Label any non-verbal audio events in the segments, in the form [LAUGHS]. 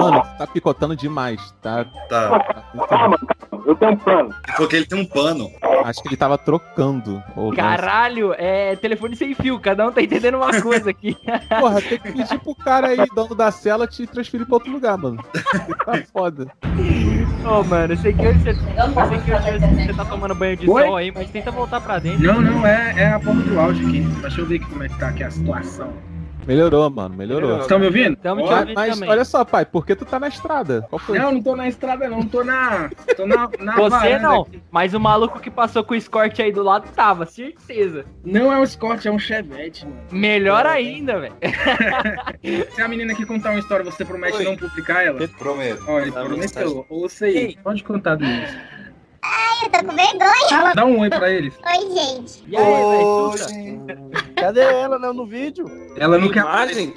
Mano, tá picotando demais, tá? Tá. tá Calma, calma, eu tenho um plano. Porque ele tem um pano. Acho que ele tava trocando. Ou Caralho, é telefone sem fio, cada um tá entendendo uma coisa aqui. [LAUGHS] Porra, tem que pedir pro cara aí, dono da cela, te transferir pra outro lugar, mano. Tá foda. Ô, mano, eu sei que hoje você, sei que hoje você tá tomando banho de Oi? sol aí, mas tenta voltar pra dentro. Não, não, é, é a porra do áudio aqui. Deixa eu ver como é que tá aqui a situação. Melhorou, mano, melhorou. Vocês estão me ouvindo? Tamo te ouvindo Mas também. olha só, pai, por que tu tá na estrada? Qual foi? Não, não tô na estrada não, tô na. tô na, na Você não, aqui. mas o maluco que passou com o escort aí do lado tava, certeza. Não é um Escort, é um Chevette, mano. Melhor ainda, velho. [LAUGHS] Se a menina aqui contar uma história, você promete Oi. não publicar ela? Prometo. Ó, ele prometeu. Ouça aí. Quem? Pode contar do início. Eu tô com vergonha. Dá um oi pra eles. Oi, gente. E aí, Sussa? gente. Cadê ela, né, no vídeo? Ela não quer. Imagem?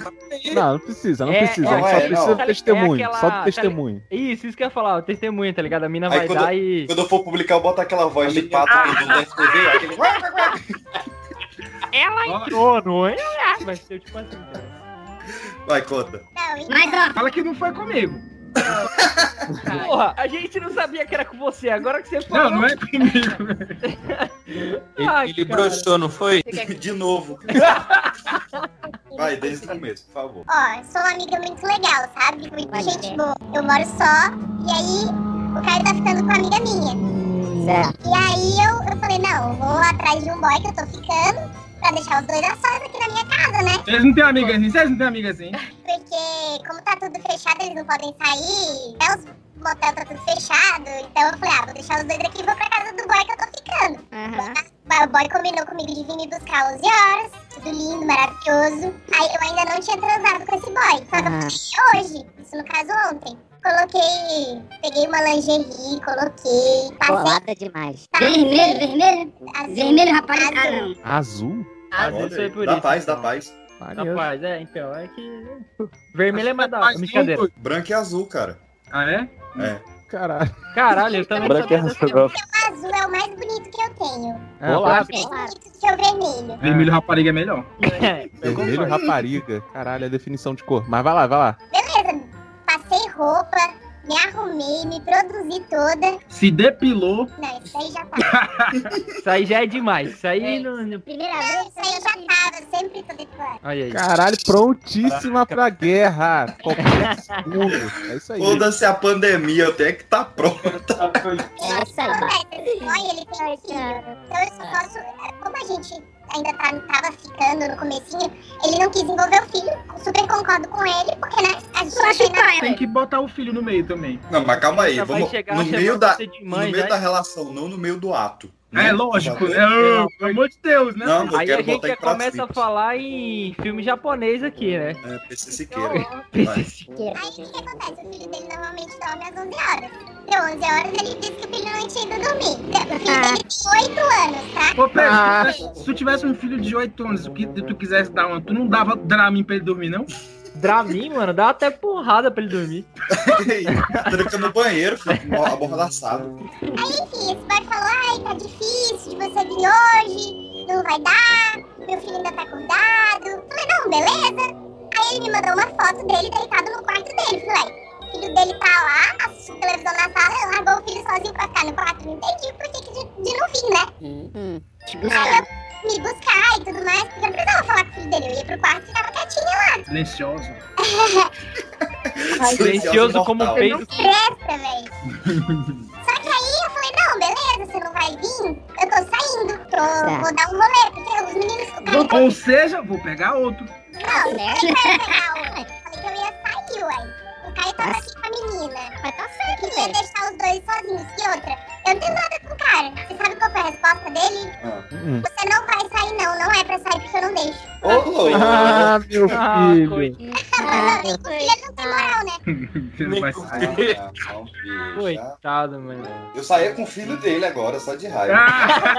Não, não precisa, não É, precisa. é, só é, precisa não. do testemunho. É aquela- Só do testemunho. Isso, isso que eu ia falar, o testemunho, tá ligado? A mina Aí vai quando- dar e. Quando eu for publicar, eu boto aquela voz de pato do FTV, aquele... Ela entrou, não é? Vai ser tipo assim, cara. Vai, conta. Não, então. Fala que não foi comigo. Porra, a gente não sabia que era com você, agora que você falou. Não, não é comigo. Ele, Ai, ele cara. broxou, não foi? De novo. [LAUGHS] Vai, desde o começo, por favor. Ó, sou uma amiga muito legal, sabe? Muito gente boa. Eu moro só, e aí o cara tá ficando com uma amiga minha. Certo. E aí eu, eu falei, não, vou atrás de um boy que eu tô ficando, pra deixar os dois a sós aqui na minha casa, né? Vocês não têm amiga assim? Vocês não têm amiga assim? Porque como tá tudo fechado, eles não podem sair, até os motel tá tudo fechado, então eu falei, ah, vou deixar os dois aqui e vou pra casa do boy que eu tô ficando. Aham. O boy combinou comigo de vir me buscar 11 horas, tudo lindo, maravilhoso. Aí eu ainda não tinha transado com esse boy, só que eu Aham. fui hoje, isso no caso ontem. Coloquei, peguei uma lingerie, coloquei, passei Bolada demais. Tá. Vermelho, vermelho. azul, Vermelho, rapaz. Ah, azul. não. Azul? Às vezes Olha foi aí, por Dá isso. paz, dá paz. Maneiro. Rapaz, é, então, é que. [LAUGHS] Vermelho é mais da hora. Brincadeira. Branco e azul, cara. Ah, é? É. Caralho. Caralho, eu também Branco é dessa racional. O azul é o mais bonito que eu tenho. Ah, Olá. pode Mais bonito que o vermelho. Vermelho rapariga é melhor. [LAUGHS] É, Vermelho concordo. rapariga. Caralho, é a definição de cor. Mas vai lá, vai lá. Beleza, passei roupa, me arrumei, me produzi toda. Se depilou. Não, isso aí já tava. [LAUGHS] Isso aí já é demais. Isso aí não. não- Primeira Não, vez. isso aí já tava, eu sempre tô. Olha aí. Caralho, prontíssima pra guerra. Qualquer [LAUGHS] segundo. É isso aí. Foda-se a pandemia, eu tenho que tá pronto. É. Esse boy, ele tem um filho. Então eu só posso. Como a gente ainda tá, tava ficando no comecinho, ele não quis envolver o filho. Super concordo com ele, porque né, a gente não tem nada. Tem que botar o filho no meio também. Não, mas calma aí. Vamos, chegar no meio, da, de no mãe, meio já. da relação, não no meio do ato. É né? lógico, Tá né? Pelo amor de Deus, né? Não, Aí a gente já começa a limpos. falar em filme japonês aqui, né? É, PC Siqueira. Vai. Aí o que, que acontece? O filho dele normalmente dorme às 11 horas. Deu 11 horas, ele disse que o filho não tinha ido dormir. O filho dele tem 8 anos, tá? Ô, Pedro, Ah. se tu tivesse- um filho de 8 anos que tu quisesse dar uma, tu não dava Dramin pra ele dormir, não? Dramin, mano, dá até porrada pra ele dormir. [LAUGHS] Tranca no banheiro, fica amordaçado. Aí enfim, esse boy falou: ai, tá difícil de você vir hoje, não vai dar, meu filho ainda tá acordado. Falei: não, beleza. Aí ele me mandou uma foto dele deitado no quarto dele. Falei: o filho dele tá lá, assistindo televisão na sala, largou o filho sozinho pra ficar no quarto. Não entendi por que, que de, de não vir, né? Hum. Aí buscar. eu me buscar e tudo mais, porque eu não precisava falar com o filho dele. Eu ia pro quarto e ficava quietinha lá. Silencioso. Silencioso como um peido. Presta, velho. Só que aí eu falei, não, beleza, você não vai vir? Eu tô saindo. Tô, vou dar um rolê, porque os meninos. O cara tá Ou seja, vou pegar outro. Não, não é pegar o. Falei que eu ia sair, ué. Caio tava aqui com a menina. Mas tá Eu certo, queria velho. deixar os dois sozinhos. E outra, eu não tenho nada com o cara. Você sabe qual foi a resposta dele? Ah. Hum. Você não vai sair, não. Não é pra sair porque eu não deixo. Ô, louco. Ah, meu Ah, filho. Ah, filha não tem moral, né? [LAUGHS] Você não vai sair. Filho, já. Coitado, mano. Eu saía com o filho dele agora, só de raiva.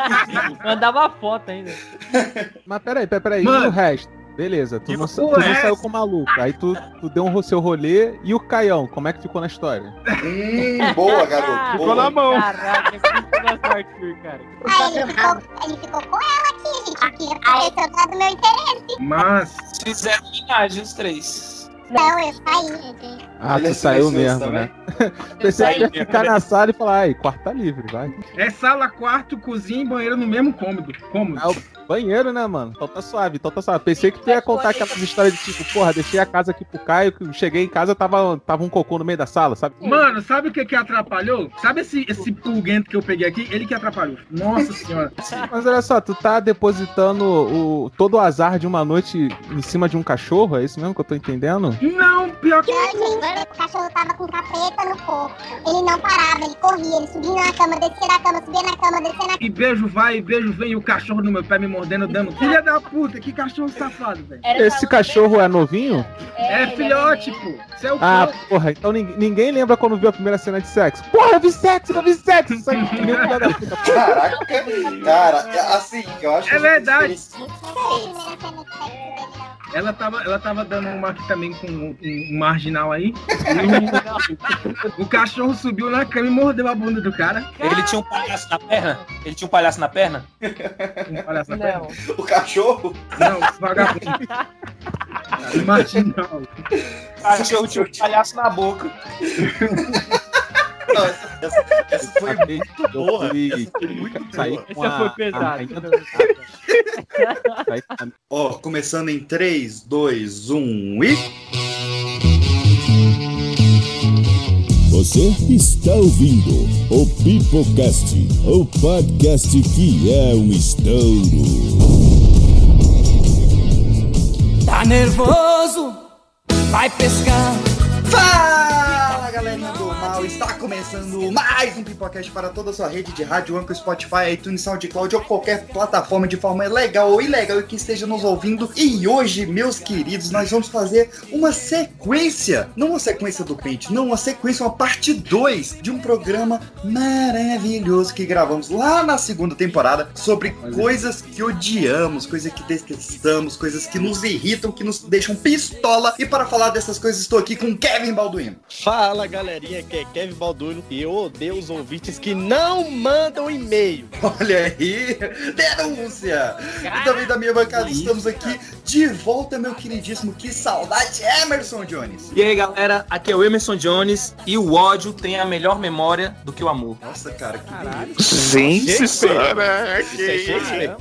[LAUGHS] Mandava foto ainda. [LAUGHS] Mas peraí, peraí, peraí. Mano. E o resto? Beleza, tu não, tu não resto? saiu com o maluco. Aí tu, tu deu um seu rolê. E o Caião, como é que ficou na história? Hum, boa, garoto. Ficou boa. na mão. Caraca, que sorte, cara. Aí ele ficou, ele ficou com ela aqui, gente. Que apareceu do lado do meu interesse. Mas Fizeram homenagem os três. Não, eu saí. Ah, Ele tu é saiu mesmo, também? né? [LAUGHS] Pensei que ia ficar na sala e falar, ai, quarto tá livre, vai. É sala, quarto, cozinha e banheiro no mesmo cômodo. Cômodo. Ah, o banheiro, né, mano? Então tá suave, então tá suave. Pensei que tu ia contar aquelas histórias de tipo, porra, deixei a casa aqui pro Caio, que eu cheguei em casa, tava, tava um cocô no meio da sala, sabe? Mano, sabe o que que atrapalhou? Sabe esse, esse pulguento que eu peguei aqui? Ele que atrapalhou. Nossa [LAUGHS] senhora. Mas olha só, tu tá depositando o, todo o azar de uma noite em cima de um cachorro, é isso mesmo que eu tô entendendo? Não, pior que. Gente, o cachorro tava com capeta no corpo. Ele não parava, ele corria, ele subia na cama, descia da cama, subia na cama, descia na E beijo vai, e beijo vem, e o cachorro no meu pé me mordendo, dando. Filha da puta, que cachorro safado, velho. Esse cachorro é novinho? É filhote, pô. Você é o Ah, pô. porra, então ninguém, ninguém lembra quando viu a primeira cena de sexo. Porra, eu vi sexo, eu vi sexo! Isso aí, que nem filha da puta. Caraca, cara, assim, eu acho É verdade. não. Ela tava, ela tava dando uma aqui também com um, um marginal aí. O, [LAUGHS] o cachorro subiu na cama e mordeu a bunda do cara. Ele tinha um palhaço na perna? Ele tinha um palhaço na perna? Olha essa perna. O cachorro? Não, vagabundo. [LAUGHS] Marginal. O cachorro tinha um palhaço na boca. Não, essa, essa, essa foi muito boa. com Essa foi pesada. Saí Ó, começando em 3, 2, 1 e. Você está ouvindo o Pipocast, o podcast que é um estouro. Tá nervoso? Vai pescar. Fala galerinha do mal, está começando mais um Pipocast para toda a sua rede de rádio, Anchor, Spotify, iTunes, SoundCloud ou qualquer plataforma de forma legal ou ilegal que esteja nos ouvindo. E hoje, meus queridos, nós vamos fazer uma sequência, não uma sequência do Pente, não, uma sequência, uma parte 2 de um programa maravilhoso que gravamos lá na segunda temporada sobre coisas que odiamos, coisas que detestamos, coisas que nos irritam, que nos deixam pistola. E para falar dessas coisas, estou aqui com Kevin Balduino. Fala galerinha, que é Kevin Balduino e eu odeio os ouvintes que não mandam e-mail. [LAUGHS] Olha aí, denúncia! E também da minha bancada estamos aqui de volta, meu queridíssimo. Que saudade, Emerson Jones! E aí, galera, aqui é o Emerson Jones e o ódio tem a melhor memória do que o amor. Nossa, cara, que Caralho. Gente. Isso é Shakespeare.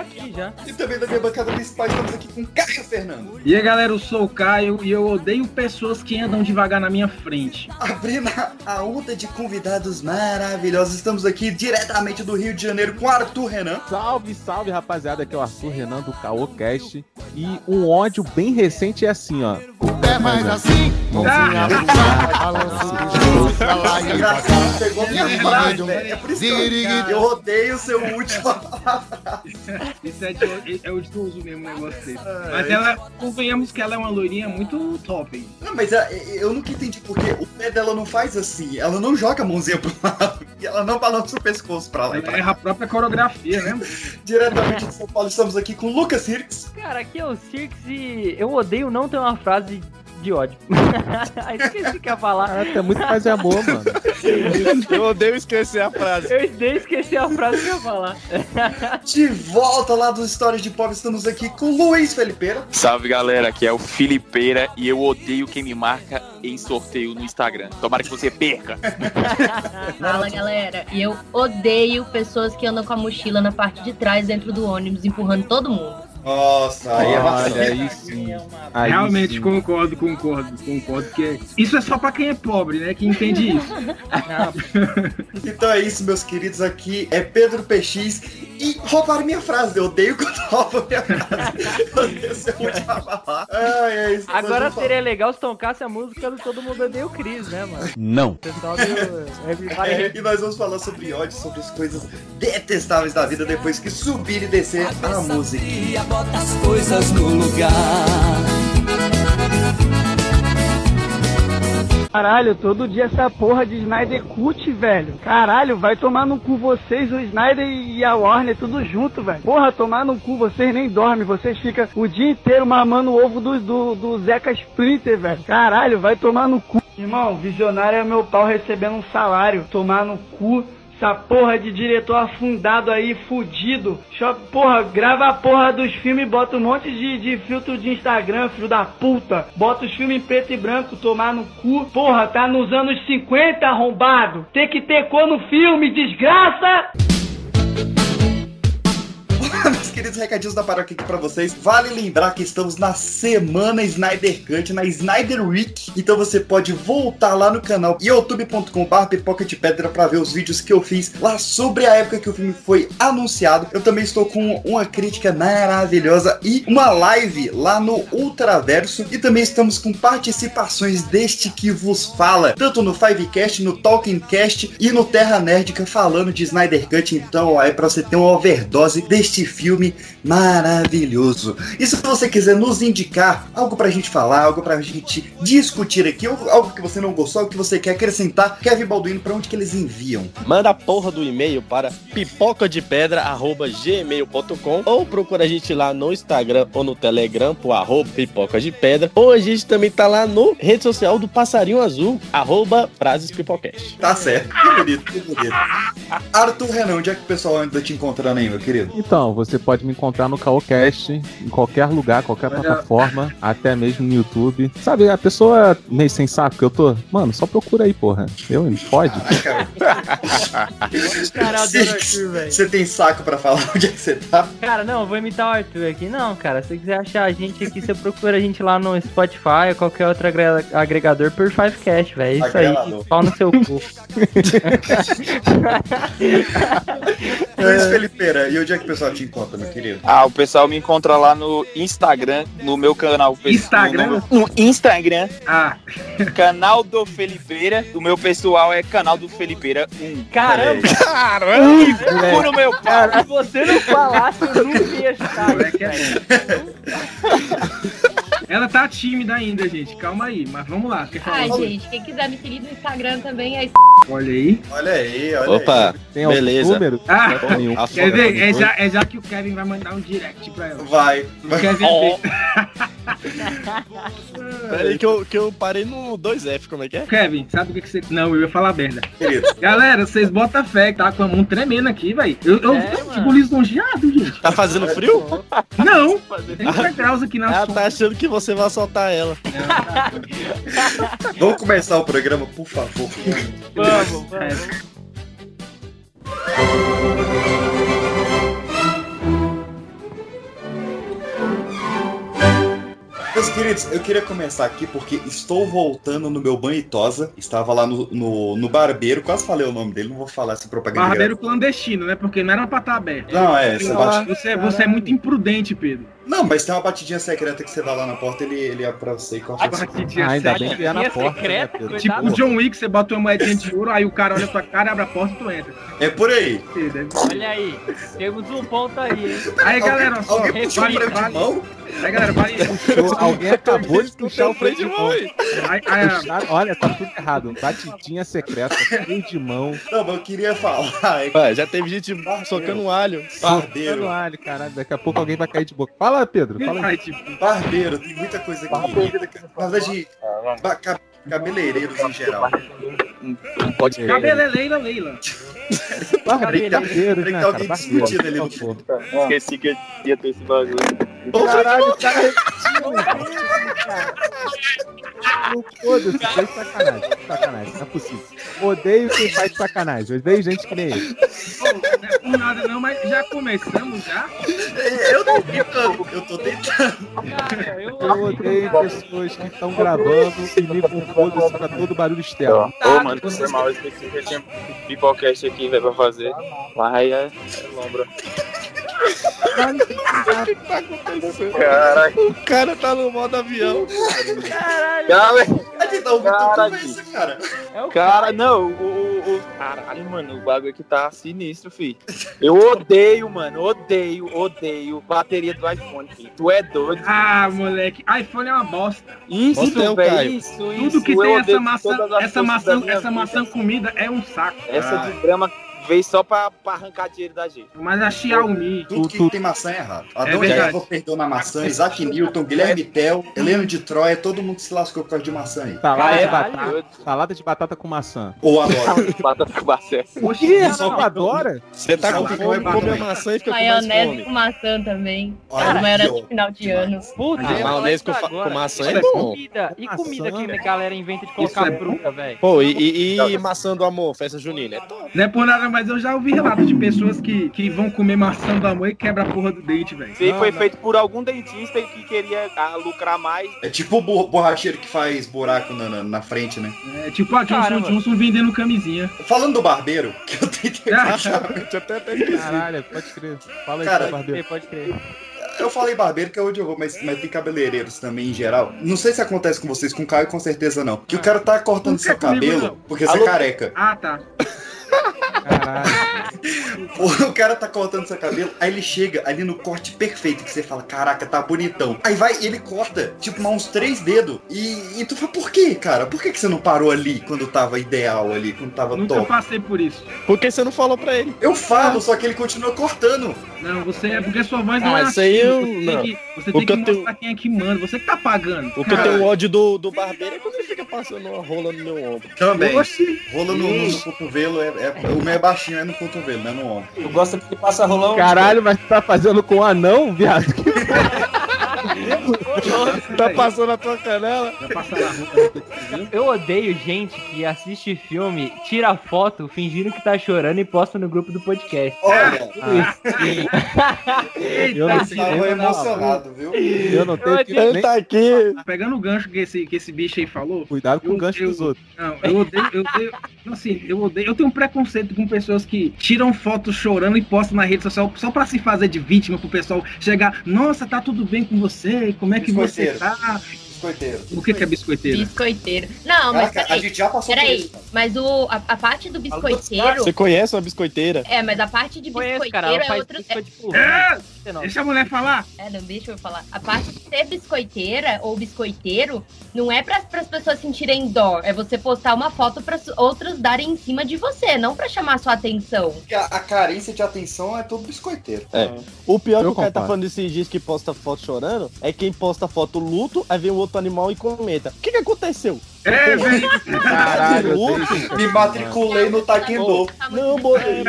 aqui já. E também da minha bancada principal estamos aqui com Caio Fernando. E aí, galera, eu sou o Caio e eu odeio pessoas que andam devagar na minha frente. Abrindo a, a onda de convidados maravilhosos, estamos aqui diretamente do Rio de Janeiro com Arthur Renan. Salve, salve, rapaziada. Aqui é o Arthur Renan do Caocast. E um ódio bem recente é assim, ó. É mais assim, mãozinha Engraçado, pegou minha frase, velho. É por isso que eu, odeio o seu último palavra. [LAUGHS] Isso é de, é odioso mesmo o negócio desse. Mas ela, convenhamos que ela é uma loirinha muito top. Não, mas é, eu nunca entendi porque o pé dela não faz assim. Ela não joga a mãozinha pro lado [LAUGHS] e ela não balança o pescoço pra lá Ela pra erra a própria coreografia, né? [LAUGHS] Diretamente de São Paulo, estamos aqui com Lucas Hirks. Cara, aqui é o Cirques e eu odeio não ter uma frase de ódio. [LAUGHS] Esqueci que ia falar. Cara, tu é muito mais de amor, mano. [LAUGHS] Eu odeio esquecer a frase. Eu nem esqueci a frase que eu ia falar. [LAUGHS] De volta lá dos Histórias de Pobre, estamos aqui com Luiz Felipeira. Salve galera, aqui é o Filipeira e eu odeio quem me marca em sorteio no Instagram. Tomara que você perca. Fala galera, e eu odeio pessoas que andam com a mochila na parte de trás dentro do ônibus, empurrando todo mundo. Nossa, aí é Olha vacilo. aí sim. Aí Realmente sim. concordo, concordo, concordo que isso é só pra quem é pobre, né? Que entende isso. [LAUGHS] [LAUGHS] Então é isso, meus queridos. Aqui é Pedro PX. E roubaram minha frase. Eu odeio quando [LAUGHS] roubam minha frase. Eu odeio ser o [LAUGHS] último a falar. Ai, é isso. Agora seria legal se tocasse a música do Todo Mundo Odeia o Chris, né, mano? Não. O pessoal do É, e nós vamos falar sobre ódio, sobre as coisas detestáveis da vida depois que subir e descer a música. E bota as coisas no lugar. Caralho, todo dia essa porra de Snyder Cut, velho. Caralho, vai tomar no cu vocês, o Snyder e a Warner, tudo junto, velho. Porra, tomar no cu, vocês nem dormem, vocês ficam o dia inteiro mamando o ovo do, do, do Zeca Splinter, velho. Caralho, vai tomar no cu. Irmão, visionário é meu pau recebendo um salário. Tomar no cu. Essa porra de diretor afundado aí, fudido. Cho- Porra, grava a porra dos filmes bota um monte de, de filtro de Instagram, filho da puta. Bota os filmes em preto e branco, tomar no cu. Porra, tá nos anos 50, arrombado. Tem que ter cor no filme, desgraça! Queridos recadinhos da paróquia aqui pra vocês. Vale lembrar que estamos na semana Snyder Cut, na Snyder Week. Então você pode voltar lá no canal youtube.com.br pipoca de pedra pra ver os vídeos que eu fiz lá sobre a época que o filme foi anunciado. Eu também estou com uma crítica maravilhosa e uma live lá no Ultraverso. E também estamos com participações deste que vos fala, tanto no Fivecast, no Talkingcast e no Terra Nerdica falando de Snyder Cut. Então ó, é pra você ter uma overdose deste filme maravilhoso. E se você quiser nos indicar algo pra gente falar, algo pra gente discutir aqui, ou algo que você não gostou, algo que você quer acrescentar, Kevin Balduino, pra onde que eles enviam? Manda a porra do e-mail para pipocadepedra.gmail.com ou procura a gente lá no Instagram ou no Telegram por arroba pipoca de pedra. Ou a gente também tá lá no rede social do Passarinho Azul, arroba frases pipocast. Tá certo, que bonito, que bonito. Arthur Renan, onde é que o pessoal anda te encontrando aí, meu querido? Então, você pode me encontrar no Caocast, em qualquer lugar, qualquer plataforma, até mesmo no YouTube. Sabe, a pessoa meio sem saco que eu tô, mano, só procura aí, porra. Eu, pode? Velho. Você tem saco pra falar [LAUGHS] onde é que você tá? Cara, não, eu vou imitar o Arthur aqui. Não, cara, se você quiser achar a gente aqui, você procura a gente lá no Spotify ou qualquer outro agre- agregador por Fivecast, velho. É isso aí, pau no seu cu. [LAUGHS] Luiz Felipeira, e onde é que o pessoal te encontra, meu querido? Ah, o pessoal me encontra lá no Instagram, no meu canal. Instagram? No, no Instagram. Ah. Canal do Felipeira. O meu pessoal é canal do Felipeira 1. Caramba! Caramba! Cu no meu pau! Se você não falasse, eu nunca ia chutar. Ela tá tímida ainda, gente. Calma aí, mas vamos lá. Quer falar? Ai, gente, quem quiser me seguir no Instagram também é Olha aí. Olha aí, olha Opa, Tem algum beleza. número? Ah, Nenhum. quer ver? É já, é já que o Kevin vai mandar um direct pra ela. Vai. O Kevin [LAUGHS] Ó. [LAUGHS] tem- [LAUGHS] Peraí que eu, que eu parei no 2F, como é que é? Kevin, sabe o que, que você. Não, eu ia falar merda. Galera, vocês botam fé, tá com a mão tremendo aqui, velho. Eu, eu É, fico lisonjeado, gente. Tá fazendo frio? [LAUGHS] Não, 30 graus aqui na Ela sombra. tá achando que você vai soltar ela. Vamos começar o programa, por favor. Vamos, vamos. Meus queridos, eu queria começar aqui porque estou voltando no meu banho e tosa. Estava lá no, no, no barbeiro, quase falei o nome dele, não vou falar essa propaganda. Barbeiro clandestino, né? Porque não era pra estar aberto. Não, é, você bate- Você, você é muito imprudente, Pedro. Não, mas tem uma batidinha secreta que você dá lá na porta, ele, ele abre pra você e corta você. Batidinha Ah, ainda secreta. bem que é na porta. né, secreta, Pedro? Tipo o John Wick, você bota uma moedinha de ouro, aí o cara olha pra cara, abre a porta e tu entra. É por aí. Deve- Olha aí, temos um ponto aí, hein? Aí, galera, só, Alguém puxou o freio de mão? aí, galera, vale, Alguém acabou de puxar o freio de mão. aí, aí, Puxaram- olha, tá tudo errado. Batidinha secreta, freio de mão. Não, mas eu queria falar. É já teve gente socando um alho. barbeiro. Caralho, caralho, daqui a pouco alguém vai cair de boca. Fala, Pedro, fala aí. Tipo, Barbeiro, tem muita coisa aqui. Na verdade, ca- cabeleireiros em geral. Não pode cabeleleira, Leila. [LAUGHS] Barbeiro, né, cara? Barbeiro. discutindo ali no fundo. Esqueci que ia ter esse bagulho. Caralho, o cara Foda-se, faz sacanagem. Sacanagem, não é possível. Odeio quem faz sacanagem. Odeio gente que nem ele. Não por nada não, mas já começamos já? Eu tô tentando, eu tô tentando. Cara, eu... Eu odeio pessoas que estão gravando e ligam o foda-se pra todo barulho externo. Ô, mano, foi mal. Eu esqueci que eu tinha pipocast aqui, velho, pra fazer. Mas é, é lombra. Caralho. O cara tá no modo avião. Caralho, Cara, A gente tá Cara, cara. é o cara, não, o, o, o- Caralho, mano, o bagulho aqui tá sinistro, fi. Eu odeio, mano, odeio, odeio bateria do iPhone, fi. Tu é doido. Ah, moleque, iPhone é uma bosta. Isso, velho, isso, isso. Tudo que eu tem essa maçã, essa maçã, essa maçã comida é um saco. Essa de grama veio só pra, pra arrancar dinheiro da gente. Mas a Xiaomi. Tudo que tem maçã é errado. Adão verdade. Eva perdeu na maçã, Isaac Newton, Guilherme Tell, Heleno de Troia, todo mundo se lascou por causa de maçã aí. Salada de Caralho. batata. Salada de batata com maçã. Ou adora. [LAUGHS] Batata com maçã. O que? Só adora? Você tá com fome, com come a maçã e fica com Maionese com maçã também. Cara, maionese de final de ano. Puta, maionese com fa- agora. com maçã é Olha, bom. Comida, e comida que a galera inventa de colocar é fruta, velho? Pô, e, maçã do amor, festa junina? É top. Não é por nada, mas eu já ouvi relatos de pessoas que, que vão comer maçã do amor e quebra a porra do dente, velho. Isso aí Não, foi não. feito por algum dentista que queria ah, lucrar mais. É tipo o bo- borracheiro que faz buraco na, na, na frente, né? É tipo a Johnson Caramba. Johnson vendendo camisinha. Falando do barbeiro, [LAUGHS] que eu tentei achar. Deixa [LAUGHS] eu até até esqueci. Caralho, pode crer. Fala aí, Cara, barbeiro. Pode crer. Eu falei barbeiro que é onde eu vou, mas, mas tem cabeleireiros também em geral. Não sei se acontece com vocês, com o Caio com certeza não. Que o cara tá cortando seu comigo, cabelo não. porque você é careca. Ah, tá. Caralho. [LAUGHS] O cara tá cortando seu cabelo, aí ele chega ali no corte perfeito, que você fala, caraca, tá bonitão. Aí vai e ele corta, tipo, mais uns três dedos. E, e tu fala, por quê, cara? Por que, que você não parou ali quando tava ideal ali, quando tava Nunca top? passei por isso. Por que você não falou pra ele? Eu falo, só que ele continua cortando. Não, você é porque sua voz não Ah, é isso aí assim, eu- Você não. tem que, você tem que que eu tenho- mostrar quem é que manda. Você que tá pagando. O que eu tenho ódio do, do barbeiro é quando ele fica passando uma rola no meu ombro. Também. Oxi. Rola no, no, no cotovelo, é, é- o meu é baixinho, é no cotovelo, não é no ombro. Tu gosta que passa rolão? Caralho, mas tu tá fazendo com um anão, viado? [LAUGHS] Tá passando a tua canela? Na rua. Eu odeio gente que assiste filme, tira foto fingindo que tá chorando e posta no grupo do podcast. Olha, Eu não eu sei. tava emocionado, viu? Eu não tenho que Ele nem tá aqui. Pegando o gancho que esse, que esse bicho aí falou. cuidado com Eu- o gancho eu- dos outros. Não, eu odeio, eu odeio. Assim, eu odeio. Eu tenho um preconceito com pessoas que tiram fotos chorando e postam na rede social só pra se fazer de vítima pro pessoal chegar. Nossa, tá tudo bem com você? Como é que você Biscoiteiro. tá? Biscoiteiro. O que, que é biscoiteiro? Biscoiteiro. Não, mas Caraca, a peraí. gente já passou por Peraí, isso. mas o, a, a parte do biscoiteiro. Você conhece uma biscoiteira? É, mas a parte de Conheço, biscoiteiro cara. Ela é outra. biscoito de burro. É, deixa a mulher falar. É, não, deixa eu falar. A parte de ser biscoiteira ou biscoiteiro não é para as pessoas sentirem dó. É você postar uma foto para outras darem em cima de você, não pra chamar sua atenção. Porque a, a carência de atenção é todo biscoiteiro. É. O pior que Eu o cara tá falando desses dias que posta foto chorando é quem posta foto luto, aí vem o outro animal e comenta. O que que aconteceu? É, velho. [LAUGHS] Caralho, tenho isso. Me matriculei no Taekwondo. Tá Não, botei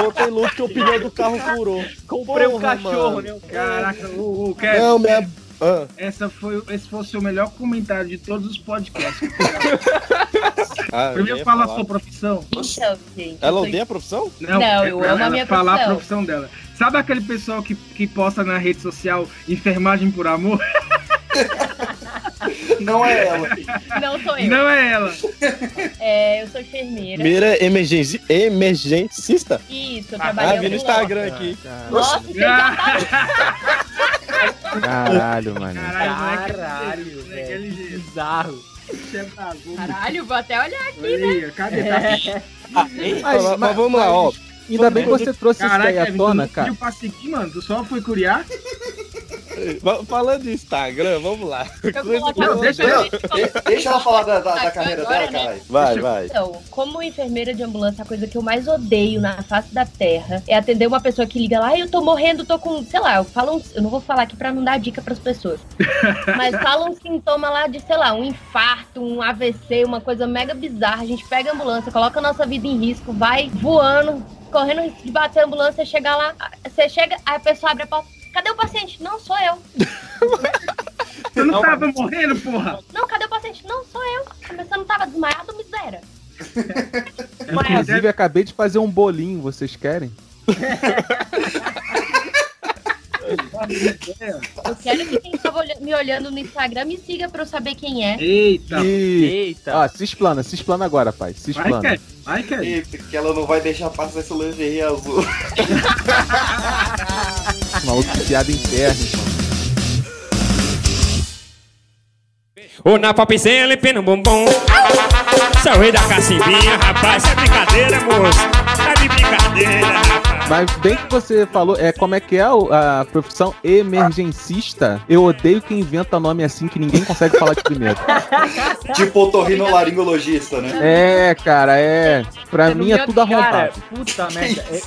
Botei luto que o pneu do carro furou. Comprei um Porra, cachorro, mano. né? Caraca, o, o Kevin, Não, minha. Ah, essa foi, esse foi o seu melhor comentário de todos os podcasts. [LAUGHS] ah, Primeiro fala a falar. sua profissão. Então, gente. Ela odeia a profissão? Não, é eu amo a ela minha falar a profissão. profissão dela. Sabe aquele pessoal que, que posta na rede social enfermagem por amor? [LAUGHS] Não é ela. Não sou eu. Não é ela. É, eu sou enfermeira. Primeira emergenci... emergencista? Isso, eu Ah, trabalhei vi no Instagram aqui. Nossa, você já tá Caralho, mano. Caralho, Caralho, moleque, velho. LG. Bizarro. Você é. Caralho, vou até olhar aqui, Olha né? aí, cadê? Tá Mas, mas vamos lá, ó. Ainda bem que você trouxe isso Caraca, à Kevin, tu tona, cara. pediu pra seguir, mano? Tu só foi curiar? Falando de Instagram, vamos lá. Não, deixa eu- de- deixa ela falar da, da- da Agora, carreira né? dela, caralho. Vai, vai. Então, como enfermeira de ambulância, a coisa que eu mais odeio na face da terra é atender uma pessoa que liga lá, "Ai, eu tô morrendo, tô com, sei lá, eu falo um, eu não vou falar aqui pra não dar dica pras pessoas. [LAUGHS] mas fala um sintoma lá de, sei lá, um infarto, um AVC, uma coisa mega bizarra. A gente pega a ambulância, coloca a nossa vida em risco, vai voando, correndo risco de bater a ambulância, chegar lá, você chega, aí a pessoa abre a porta, cadê o paciente? Não, sou eu. [LAUGHS] Você não tava morrendo, porra? Não, cadê o paciente? Não, sou eu. Mas você não tava desmaiado, miséria. Inclusive, acabei de fazer um bolinho, vocês querem? Eu quero que quem tava olha- me olhando no Instagram me siga pra eu saber quem é. Eita. E... Eita. Ó, se explana, se explana agora, pai. Se Vai, explana. Kevin. Vai, Kevin. Eita, que ela não vai deixar passar esse lingerie azul. [LAUGHS] Maluco, piada interna. Ô na popzela, empina o bumbum. Rei da cacimbinha, rapaz. É brincadeira, moço. Tá de brincadeira, rapaz. Mas bem que você falou, é como é que é a profissão emergencista? Eu odeio quem inventa nome assim que ninguém consegue falar de primeiro. [LAUGHS] Tipo otorrinolaringologista, né? É, cara, é. Pra mim é tudo Cara, arrombado. puta merda. Eu,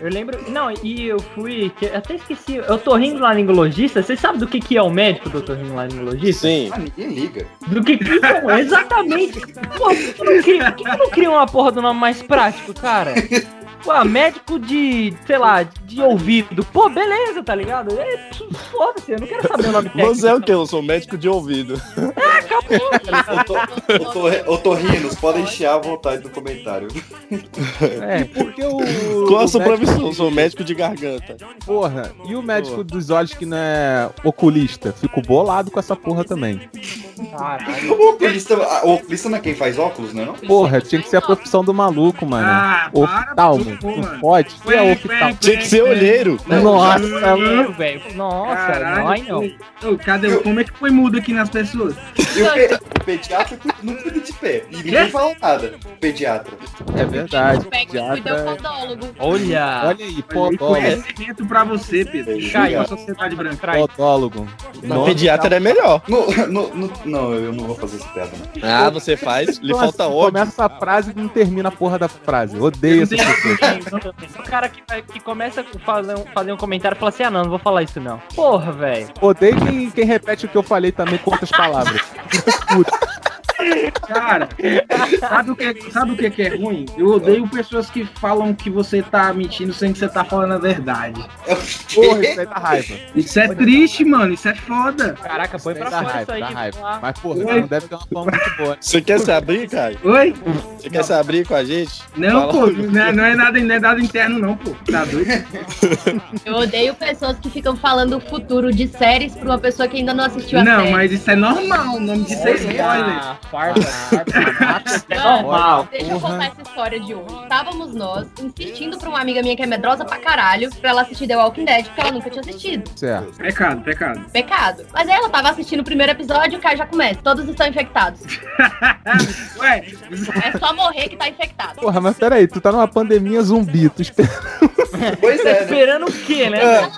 eu lembro. Não, e eu fui. eu até esqueci. Eu tô rindo laringologista. Vocês sabem do que, que é o médico do laringologista? Sim. Ah, ninguém liga. Do que que então, exatamente. Pô, por que, que não cria, por que, que não cria uma porra do nome mais prático, cara? [LAUGHS] Pô, médico de, sei lá, de ouvido. Pô, beleza, tá ligado? É, foda-se, eu não quero saber o nome técnico. Você é o quê? Eu sou médico de ouvido. Otor- Otorrinos, podem chiar à vontade no comentário. É, porque o. Qual a sua médico- profissão? Eu sou médico de garganta. Porra, e o médico dos olhos que não é oculista? Fico bolado com essa porra também. O oculista, o oculista não é quem faz óculos, não é não? Porra, tinha que ser a profissão do maluco, mano. Ah, oftalmo. Não pode? O que é oftalmo? Tinha que ser olheiro. Nossa, Olheiro, velho. Nossa, Caralho, não. Ô, cadê? o- Como é que foi mudo aqui nas pessoas? E o, pe- o pediatra não cuida de pé. E ninguém fala nada. O pediatra. É verdade. Cuida podólogo. Olha. Olha aí, podólogo. Conhecimento pra você, Pedro. Caiu. Uma sociedade branca. Podólogo. Pediatra é melhor. No, no, no- não, eu não vou fazer essa piada. Não. Ah, você faz, lhe falta ódio. Começa a frase e não termina a porra da frase. Odeio essa pessoa. O cara que, vai- que começa a fazer um, fazer um comentário e fala assim: ah, não, não vou falar isso não. Porra, velho. Odeio quem, quem repete o que eu falei também com outras palavras. [LAUGHS] Cara, sabe o, que, sabe o que que é ruim? Eu odeio pessoas que falam que você tá mentindo sem que você tá falando a verdade. Porra, isso aí dá raiva. Isso é triste, mano. Isso é foda. Caraca, põe pra Dá fora raiva, isso aí. dá que raiva. lá. Mas, porra, Oi? não deve ter uma fama muito boa. Você quer se abrir, Caio? Oi? Você quer se abrir com a gente? Não, Fala. pô, não é, não é nada, não é nada interno, não, pô. Tá doido? [LAUGHS] Eu odeio pessoas que ficam falando o futuro de séries pra uma pessoa que ainda não assistiu a Não, série. mas isso é normal. O nome disso é spoiler. Ah, farpa, farpa, farpa, é normal. Deixa eu contar essa história de hoje. Estávamos nós insistindo pra uma amiga minha que é medrosa pra caralho pra ela assistir The Walking Dead, porque ela nunca tinha assistido. Certo. Pecado, pecado. Pecado. Mas aí ela tava assistindo o primeiro episódio e o cara já começa. Todos estão infectados. [LAUGHS] Ué, É só morrer que tá infectado. Porra, mas peraí, tu tá numa pandemia zumbi, tu espera. Pois Tá é, né? esperando o quê, né? É,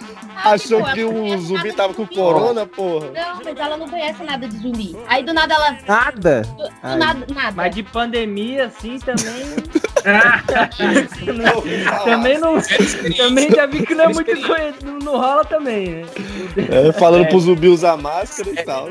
velho? achou pô, que ela não o zumbi nada tava com zumbi. corona, porra. Não, mas ela não conhece nada de zumbi. Aí do nada ela. Nada? Do, do nada, nada. Mas de pandemia, assim, também. Não ouvi falar. também não. Também já vi que não é muito conhecido. Não, não rola também, né? É, falando pro zumbi usar máscara e tal.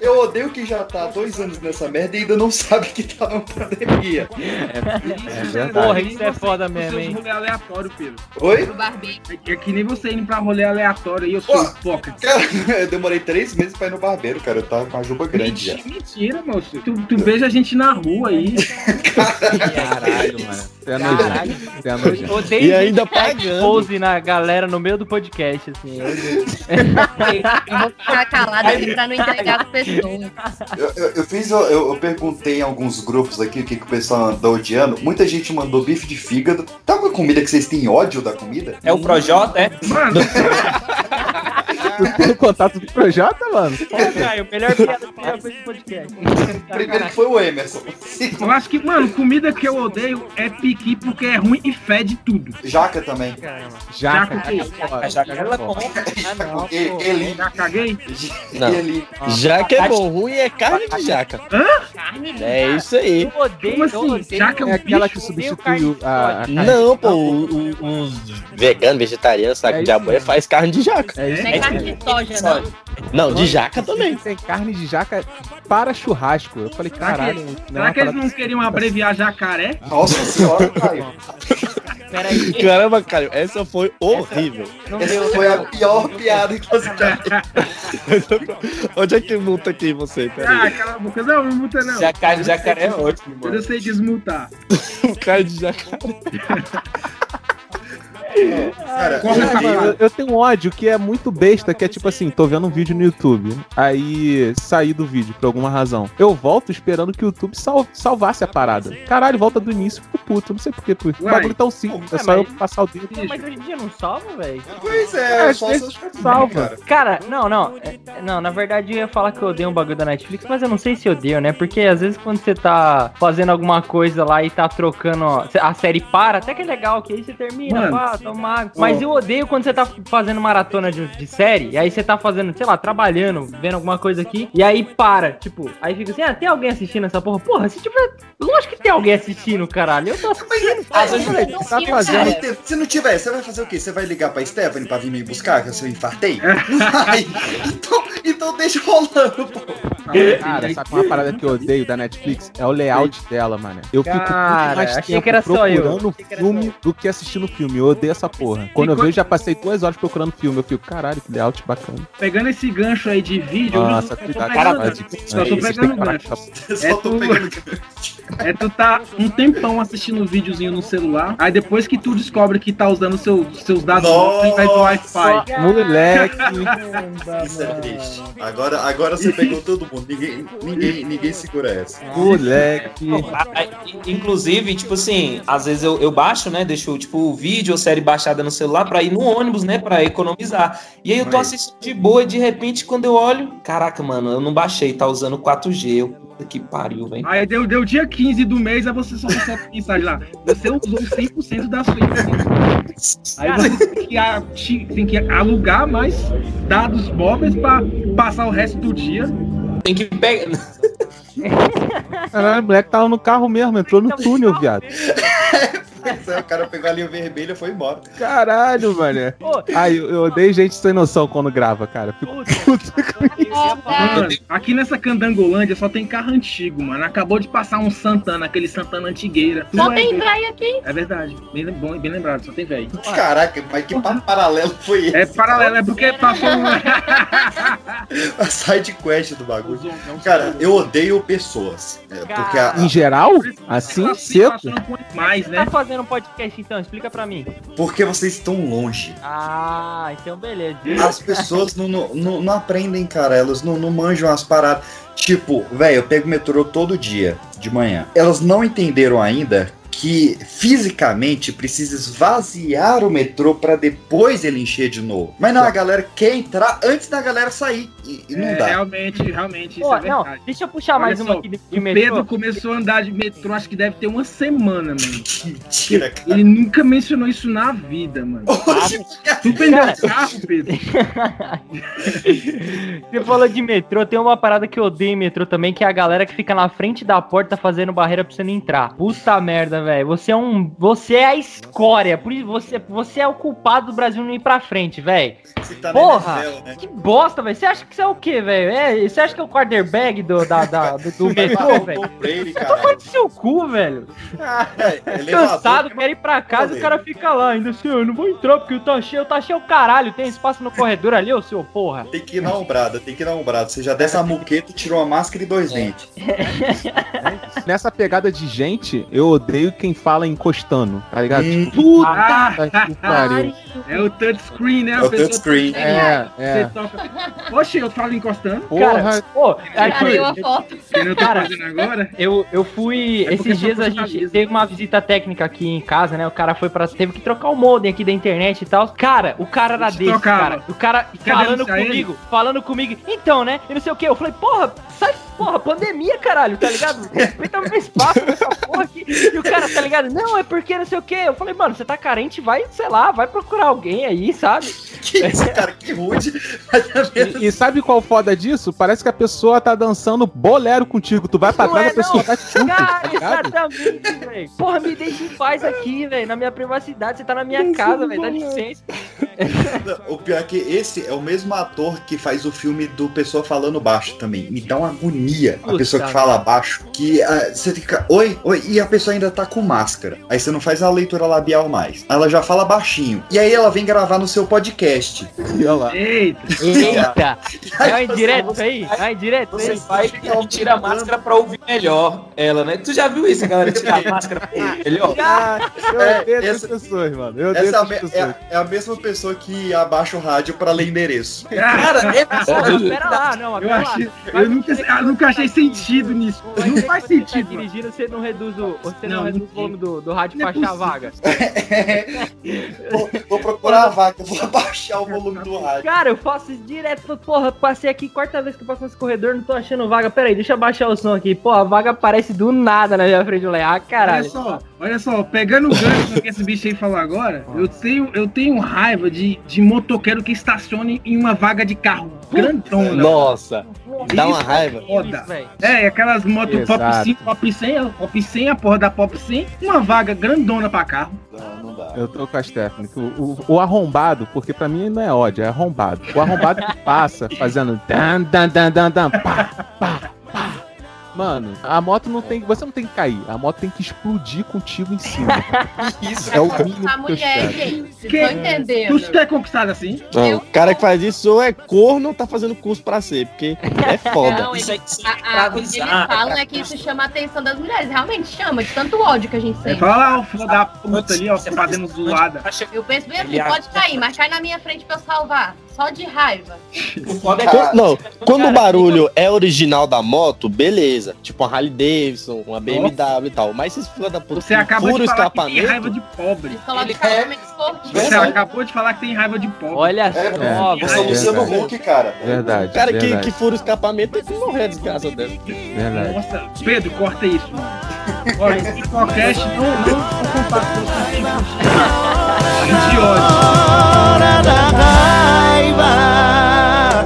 Eu odeio quem já tá dois anos nessa merda e ainda não sabe que tá numa pandemia. É verdade. Porra, isso é foda mesmo, seus hein? aleatório, Pedro. Oi? Pro barbeiro. É, é que nem você indo pra rolê aleatório aí, eu sou hipócrita. Cara, [LAUGHS] eu demorei três meses pra ir no barbeiro, cara. Eu tava com a juba grande já. Mentira, mentira, moço. Tu, tu beija a gente na rua aí. [LAUGHS] Caralho, mano. Você é nojento. Você é nojento. Odeio E ainda pagando. Pose na galera no meio do podcast, assim. eu. [LAUGHS] Eu vou ficar calada aqui pra não entregar as pessoas. Eu, eu- eu fiz, eu, eu perguntei em alguns grupos aqui o que, que o pessoal anda odiando. Muita gente mandou bife de fígado. Tá uma comida que vocês têm ódio da comida? É o Projota, é? Mano, [LAUGHS] Tu tem contato do Projota, mano? Pô, Caio, melhor piada que no podcast. Primeiro que foi o Emerson. eu acho que, mano, comida que eu odeio é piqui porque é ruim e fede tudo. Jaca também. Jaca. Jaca o quê? Jaca, jaca ela compra. [LAUGHS] Ah, não. Ele. Já caguei? Não. Ele. Jaca é bom, ruim é carne de jaca. Carne de É isso aí. Eu odeio, Como assim? que é um É aquela que substitui a, a carne. Não, pô, o- o- os veganos, vegetarianos, sabe É de isso aboia faz carne de jaca. É isso é carne de soja, não. Não, de jaca também. Tem carne de jaca para churrasco. Eu falei, Será que- caralho. não é Será uma que eles não queriam abreviar jacaré? Nossa senhora, Caio. Peraí, Caramba, Caio, essa foi horrível. Essa deu. foi a pior piada que você já fez. [LAUGHS] Onde é que multa aqui você? Ah, Peraí. cala a boca. Não, não muta não. Jacaré, jacaré é ótimo, Eu não sei desmutar. [LAUGHS] O cara de jacaré. [LAUGHS] Cara, Cara, eu, eu tenho um ódio que é muito besta, que é tipo assim, tô vendo um vídeo no YouTube, aí saí do vídeo por alguma razão. Eu volto esperando que o YouTube sal- salvasse a parada. Caralho, volta do início, fico puto, não sei porquê. O bagulho tão simples, é só eu passar o dedo. Mas hoje em dia não salva, velho? Pois é, só seus salva. Cara, não, não. é- Não, na verdade eu ia falar que eu odeio um bagulho da Netflix, mas eu não sei se eu odeio, né? Porque às vezes quando você tá fazendo alguma coisa lá e tá trocando, ó, a série para, até que é legal, que aí você termina, Mano, pá, Mas eu odeio quando você tá fazendo maratona de, de série, e aí você tá fazendo, sei lá, trabalhando, vendo alguma coisa aqui, e aí para, tipo, aí fica assim, ah, tem alguém assistindo essa porra? Porra, se tiver. Lógico que tem alguém assistindo, caralho. Eu tô assistindo. Mas você Eu tô tá fazendo. cara. Se não tiver, você vai fazer o quê? Você vai ligar pra Stephanie pra vir me buscar, que eu infartei? Vai. [LAUGHS] Então, então deixa rolando, pô. Cara, sabe uma parada que eu odeio da Netflix? É o layout dela, mano. Eu fico Cara, mais achei tempo que era só eu. procurando filme do que assistindo filme. Eu odeio essa porra. Quando eu quando- vejo, já passei duas horas procurando filme. Eu fico, caralho, que layout bacana. Pegando esse gancho aí de vídeo, Nossa, tô cuidado, pegando- cara, só tô pegando gancho. É tu, [LAUGHS] é tu tá um tempão assistindo um videozinho no celular, aí depois que tu descobre que tá usando seu, seus dados móveis do Wi-Fi. Moleque. Isso é [LAUGHS] triste. Agora, agora você pegou todo mundo. Ninguém, ninguém, ninguém segura essa. Moleque. Inclusive, tipo assim, às vezes eu, eu baixo, né? Deixo, tipo, o vídeo ou série baixada no celular pra ir no ônibus, né? Pra economizar. E aí eu tô assistindo de boa e de repente, quando eu olho, caraca, mano, eu não baixei, tá usando 4G. Eu, puta que pariu, velho. Aí deu, deu dia 15 do mês, aí você só recebe mensagem lá. Você usou 100% da sua informação. Aí você tem que, a- tem que alugar mais dados móveis pra passar o resto do dia. Tem que pegar. Caralho, o moleque tava no carro mesmo, entrou no túnel, viado. É, o cara pegou a linha vermelha e foi embora. Caralho, mano. Ai, eu, eu odeio gente sem noção quando grava, cara. Fico puto com isso. [LAUGHS] Mano, aqui nessa Candangolândia só tem carro antigo, mano. Acabou de passar um Santana, aquele Santana antigueira. Só Tu é tem velho aqui. É verdade. Bem, bom, bem lembrado, só tem velho. Caraca, mas que papo paralelo foi esse? É paralelo, é porque passou um. [LAUGHS] [LAUGHS] A side quest do bagulho. Cara, eu odeio pessoas. É, porque a, Em geral? Assim, seco? Mais, né? Tá fazendo um podcast então, explica pra mim. porque vocês estão longe. Ah, então beleza. As pessoas não, não, não, aprendem, cara. Elas não, não manjam as paradas. Tipo, velho, eu pego metrô todo dia, de manhã. Elas não entenderam ainda que fisicamente precisa esvaziar o metrô pra depois ele encher de novo. Mas não, a galera quer entrar antes da galera sair. E, e não É, dá. Realmente, realmente, isso Pô, é não, verdade. deixa eu puxar mais Olha uma só, aqui de, de o metrô. Pedro começou a andar de metrô, acho que deve ter uma semana, mano. Mentira, cara. Ele nunca mencionou isso na vida, mano. tu vendeu Cara. um carro, Pedro? [LAUGHS] Você falou de metrô, tem uma parada que eu odeio em metrô também, que é a galera que fica na frente da porta fazendo barreira pra você não entrar. Puta merda, velho. Você é um. Você é a escória. Por isso você, você é o culpado do Brasil não ir pra frente, velho. Você tá Porra! NFL, né? Que bosta, velho. Você acha que você é o quê, velho? É, você acha que é o quarterback do, da, da- do, do [LAUGHS] metrô, velho? Toma cara. no seu cu, velho. elevador Cansado, quer ir pra casa e o cara fica lá, ainda assim, eu não vou entrar porque tá cheio, tá cheio o caralho, tem espaço no corredor ali, ô seu porra. Tem que ir na umbrada, tem que ir na umbrada. Você já desce a muqueta e tirou a máscara e dois dentes. [LAUGHS] Nessa pegada de gente, eu odeio quem fala encostando, tá ligado? Tipo, puta Ah, que pariu. É o touchscreen, né? É o touchscreen. tá- É, é. Você toca. Oxe, eu falo encostando. Porra, Pô, Cadê Arthur, a foto? Eu tô Cara, fazendo agora. eu, eu fui. É esses dias a gente teve uma visita técnica aqui em casa, né? O cara foi pra. Teve que trocar o modem aqui da internet e tal. Cara, o cara era eu desse, trocar, cara. O cara Quer falando comigo, falando comigo. Então, né? E não sei o que. Eu falei, porra, sai, porra, pandemia, caralho, tá ligado? Respeita o meu espaço nessa porra aqui. E o cara, tá ligado? Não, é porque não sei o que. Eu falei, mano, você tá carente, vai, sei lá, vai procurar alguém aí, sabe? Que isso, cara? Que rude. É. E, e sabe qual foda disso? Parece que a pessoa tá dançando bolero contigo. Tu vai pra trás, é, a pessoa não. tá junto, tá Cara, ligado? exatamente, velho. Porra, me deixa em paz aqui, velho. Na minha privacidade. Você tá na minha casa, velho. Dá licença. O pior é que esse é o mesmo ator que faz o filme do Pessoa Falando Baixo também. Me dá uma agonia a Puta pessoa que fala baixo. Que ah, você fica, oi, oi, e a pessoa ainda tá com máscara. Aí você não faz a leitura labial mais. Ela já fala baixinho. E aí ela vem gravar no seu podcast. Podcast. Olha lá. Eita. Eita! É uma indireta isso aí? É uma indireta Você isso vai e tira a máscara pra ouvir melhor ela, né? Tu já viu isso, a galera tirar a máscara pra ouvir melhor? Ah, eu É, odeio essas essa- pessoas, mano. Eu odeio é essas me- pessoas. é- é a mesma pessoa que abaixa o rádio pra ler endereço. [LAUGHS] Cara, é Não, pera lá, não, Eu, achei, eu nunca, eu nunca achei você- sentido nisso. Não faz que você sentido. Tá dirigindo, você não reduz o, você não, Não, reduz não o volume do, do rádio Não pra é achar a vaga. [LAUGHS] Vou, vou procurar a vaga, vou abaixar o volume do rádio. Cara, eu faço isso direto. Porra, passei aqui, quarta vez que eu passo nesse corredor, não tô achando vaga. Pera aí, deixa eu baixar o som aqui. Pô, a vaga aparece do nada na minha frente. Eu falei, ah, Olha caralho. só, olha só, pegando o gancho que esse bicho aí falou agora, [LAUGHS] eu tenho, eu tenho raiva de, de motoqueiro que estacione em uma vaga de carro grandona. Nossa, dá uma Isso raiva. é foda. Isso, velho. É, e aquelas motos Pop Exato. 5, Pop 100, a Pop 100, a porra da Pop 100, uma vaga grandona pra carro. Não. Eu tô com a Stephanie. O, o, o arrombado, porque pra mim não é ódio, é arrombado. O arrombado que passa fazendo dan, dan, dan, dan, dan, pá, pá. Mano, a moto não tem. Você não tem que cair. A moto tem que explodir contigo em cima. [LAUGHS] Isso É o mínimo A que eu mulher, espero. gente, Que- entendendo. Tu é conquistado assim? Não, o cara que faz isso ou é corno ou tá fazendo curso pra ser, porque é [LAUGHS] foda. Não, Isso ele, isso a, é a, o que eles falam pra- é que isso chama a atenção das mulheres. Realmente chama, de tanto ódio que a gente É, sente. fala lá o filho da puta ali, ó, Você fazendo zoada. Eu penso bem assim, Ele pode cair, mas cai na minha frente pra eu salvar. Só de raiva. O é Cara, que- Não, quando o barulho é original da moto, beleza. Tipo uma Harley Davidson, uma BMW e tal. Mas esses filha da puta Você que acabou de o falar que tem raiva de pobre. Ele. Você Verdade. acabou de falar que tem raiva de pobre. Olha É, só, eu sou velho. Luciano verdade. Huck, cara. Verdade. O cara que, verdade, que fura o escapamento tem que morrer a desgraça dela. verdade. Nossa, Pedro, corta isso, mano. Olha, esse podcast não, não, de ódio.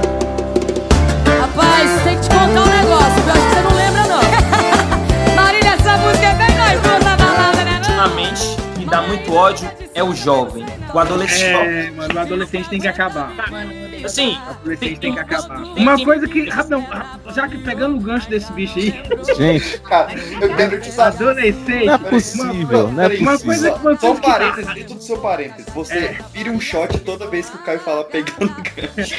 Rapaz, tem que te contar um negócio, eu acho que você não lembra, não. [LAUGHS] Marília, essa música é bem nós duas na balada, né? ultimamente que dá muito ódio é o jovem, o adolescente. É, mano, o adolescente tem que acabar. Mano. Assim, tem que acabar. tem Uma coisa que, rapidão, já que pegando o gancho desse bicho aí, Gente, [LAUGHS] Cara, eu quero te saber. adolescente. não é possível, não é peraí, uma possível. coisa que uma Só um parênteses dentro do seu parênteses. Você vira um shot toda vez que o Caio fala pegando gancho.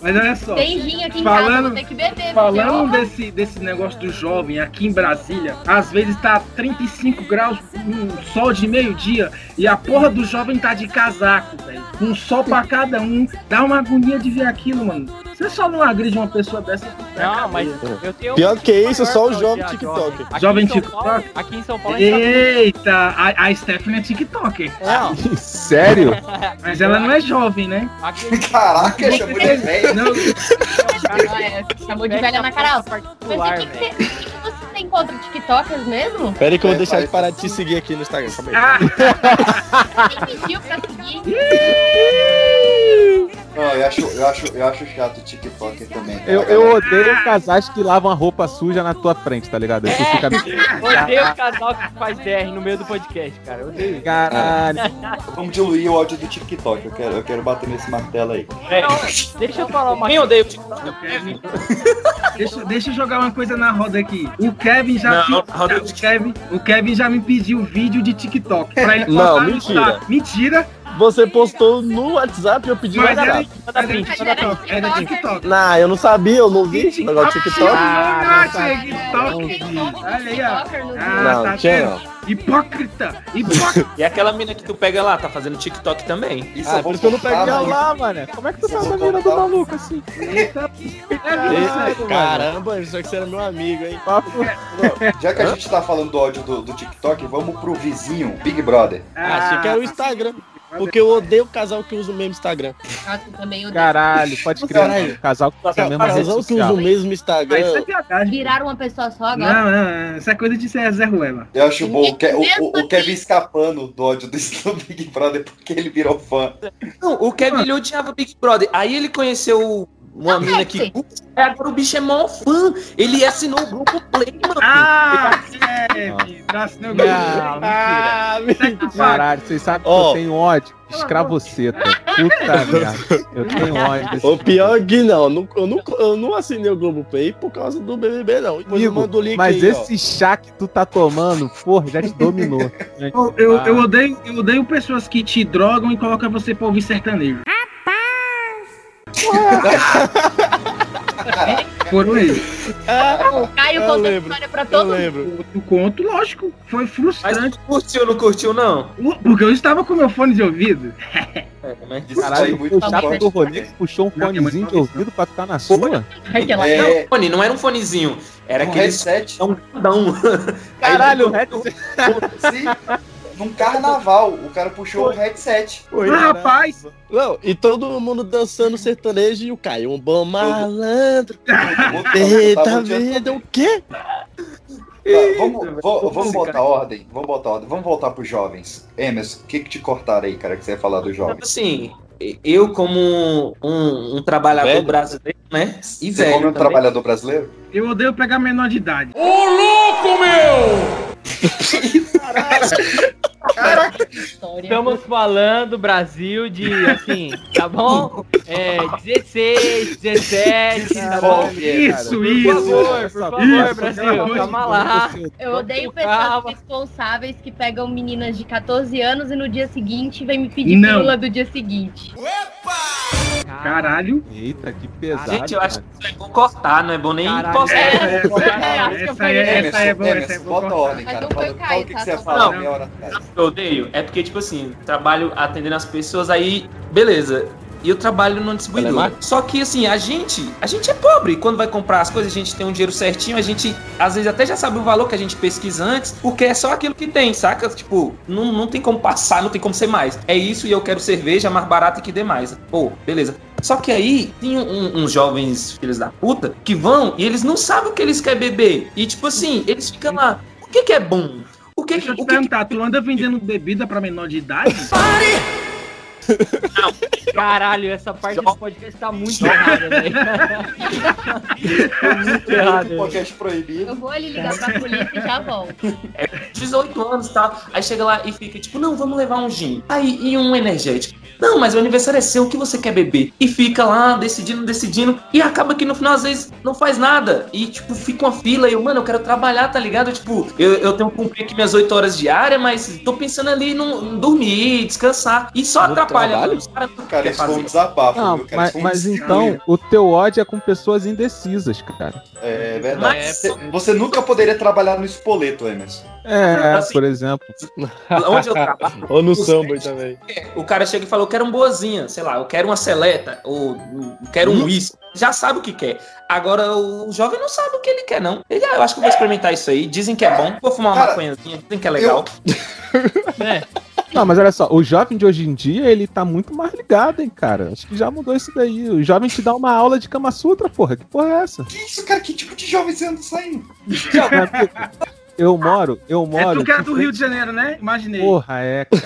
Mas olha só. Tem gin aqui em casa, Falando- vou ter que beber. Falando desse, desse negócio do jovem aqui em Brasília, às vezes tá 35 graus, um sol de meio-dia, e a porra do jovem tá de casaco, velho. Com sol pra cada um. Dá uma agonia de ver aquilo, mano. Você só não agride uma pessoa dessa. Não, mas eu tenho. Pior que isso, só o jovem TikTok. Aqui Jovem TikTok? Paulo- Aqui em São Paulo tá- Eita, a, a Stephanie é TikToker. Não, [LAUGHS] Sério? [LAUGHS] Mas ela não é jovem, né? aqui [LAUGHS] Caraca, chamou de velho. Não, é, chamou de velha na cara. Mas o que, que. Você- o que que você tem contra TikTokers mesmo? Pera aí que eu É, vou deixar vai. de parar de te seguir aqui no Instagram. Calma aí. ah, [LAUGHS] Quem pediu pra seguir? Não, eu acho, eu acho, eu acho chato o TikToker também. cara. Eu, eu odeio casais que lavam a roupa suja na tua frente, tá ligado? Aí tu fica. Odeio o casal que faz DR no meio do podcast, cara. Eu odeio. Caralho. [LAUGHS] Vamos diluir o ódio do TikTok. Eu quero, eu quero bater nesse martelo aí. Não, deixa eu falar uma quem odeia o TikTok? Kevin. Deixa, deixa eu jogar uma coisa na roda aqui. O Kevin já. Não, fi- roda o, Kevin, o Kevin já me pediu vídeo de TikTok. Pra ele Não, mentira. Mentira, Você postou no WhatsApp e eu pedi mas mais era, era, manda era. TikTok. Não, eu não sabia, eu não vi esse negócio de TikTok. Ah, Ah, não, tinha TikTok. Novo Olha aí, ó. Ah, tá vendo? Hipócrita! [LAUGHS] Hipócrita! E aquela mina que tu pega lá, tá fazendo TikTok também. Isso Ah, eu por isso que eu não peguei mano. lá, mano. Como é que tu sabe a mira do maluco assim? Eita, Eita, Caramba, isso aqui você era meu amigo, hein? Papo. Já que a gente tá falando do ódio do, do TikTok, vamos pro vizinho, Big Brother. Ah, achei que era o Instagram. Porque eu odeio o casal que usa o mesmo Instagram. Nossa, também odeio. Caralho, pode crer. Caralho. Casal que usa mesma rede Casal que usa o mesmo Ah, Instagram. isso é piadagem. Viraram uma pessoa só agora. Não, não, não, isso é coisa de ser Zé Ruela. Eu acho bom o, Ke- o- Mesmo o- o assim- Kevin escapando do ódio do [LAUGHS] do Big Brother porque ele virou fã. Não, o Kevin ele odiava Big Brother. Aí ele conheceu uma mina que. É, agora o bicho é mó fã. Ele assinou o grupo Play, mano. Ah, é, filho. Assinou o grupo Não, Ah, mentira. Caralho, vocês sabem que Ó. eu tenho ódio? Escravoceta. Puta merda. Eu tenho [LAUGHS] ódio desse O pior é que não, eu não, eu não, eu não assinei o Globoplay por causa do BBB, não. Depois Amigo, link mas aí, ó. esse chá que tu tá tomando, porra, já te dominou. [LAUGHS] Eu, eu, eu odeio, eu odeio pessoas que te drogam e colocam você pra ouvir sertanejo. [LAUGHS] Foram eles. O Caio eu conta a lembro, história pra todo mundo. lembro. O conto, lógico, foi Mas frustrante. tu curtiu ou não curtiu, não? Porque eu estava com meu fone de ouvido. É, mas Caralho, muito o chato do rolê que puxou um Não, fonezinho mas de ouvido pra ficar na sua? É, Não, fone, não era um fonezinho. Era um aquele headset. um grandão. Caralho, Aí, Sim, num carnaval, o cara puxou o headset. Ah, rapaz! Não, e todo mundo dançando sertanejo e o Caio, um bom malandro. [LAUGHS] Eita vida, o quê? Tá, vamos, vamos botar ordem, vamos botar ordem, vamos voltar pros jovens. Emerson, o que que te cortaram aí, cara, que você ia falar dos jovens? Assim, eu como um, um trabalhador Velho? brasileiro, né? E Você velho como um também. trabalhador brasileiro? Eu odeio pegar menor de idade. História. [LAUGHS] Estamos falando, Brasil, de assim, tá bom? É, 16, 17, tá bom? Isso, Por isso. favor, por favor, Isso, Brasil, calma lá. Eu odeio Calma. pessoas responsáveis que pegam meninas de 14 anos e no dia seguinte vem me pedir Não. pílula do dia seguinte. Caralho. Eita, que pesado. Gente, eu acho que isso é bom cortar, não é bom nem Caralho. postar. É, É, acho que eu essa, falei. é, essa é boa, essa é boa. bota ordem, Mas cara. não foi Fala, o fala Caio, o que, que tá? você ia falar meia hora atrás. eu odeio é porque, tipo assim, trabalho atendendo as pessoas aí, beleza. E eu trabalho numa distribuidora. Telemarketing? Só que assim, a gente, a gente é pobre. Quando vai comprar as coisas, a gente tem um dinheiro certinho, a gente às vezes até já sabe o valor que a gente pesquisa antes, porque é só aquilo que tem, saca? Tipo, não, não tem como passar, não tem como ser mais. É isso e eu quero cerveja mais barata que dê mais. Pô, beleza. Só que aí tem um- uns jovens filhos da puta que vão e eles não sabem o que eles querem beber. E tipo assim, eles ficam lá. O que, que é bom? O que, Deixa eu te o que, que perguntar, tu anda vendendo bebida pra menor de idade? Caralho, essa parte do podcast tá muito errada, velho. Tá [LAUGHS] muito errado. Podcast proibido. Eu vou ali ligar pra polícia e já volto. 18 anos e tal. Aí chega lá e fica tipo, não, vamos levar um gin. Aí, e um energético. Não, mas o aniversário é seu, o que você quer beber? E fica lá decidindo, decidindo. E acaba que no final, às vezes, não faz nada. E, tipo, fica uma fila. E eu, mano, eu quero trabalhar, tá ligado? Tipo, eu, eu tenho que cumprir aqui minhas 8 horas diárias, mas tô pensando ali em dormir, descansar. E só No atrapalha. Cara, isso foi um desabafo, Não, viu, mas, um mas então, o teu ódio é com pessoas indecisas, cara. É verdade. Mas- Você, você nunca poderia trabalhar no espoleto, Emerson. É, Assim- por exemplo. [LAUGHS] Onde eu trabalho, Ou no samba também. o cara chega e fala, eu quero um boazinha, sei lá, eu quero uma seleta, ou eu quero um uísque. Já sabe o que quer. Agora, o jovem não sabe o que ele quer, não. Ele, ah, eu acho que eu vou experimentar isso aí. Dizem que é bom. Vou fumar uma Cara, maconhazinha, dizem que é legal. [LAUGHS] É. Não, mas olha só, o jovem de hoje em dia, ele tá muito mais ligado, hein, cara. Acho que já mudou isso daí. O jovem te dá uma aula de Kama Sutra, porra. Que porra é essa? Que isso, cara? Que tipo de jovem você anda saindo? Eu moro, eu É moro. tu que do Rio de Janeiro, né? Imaginei. Porra, é, cara.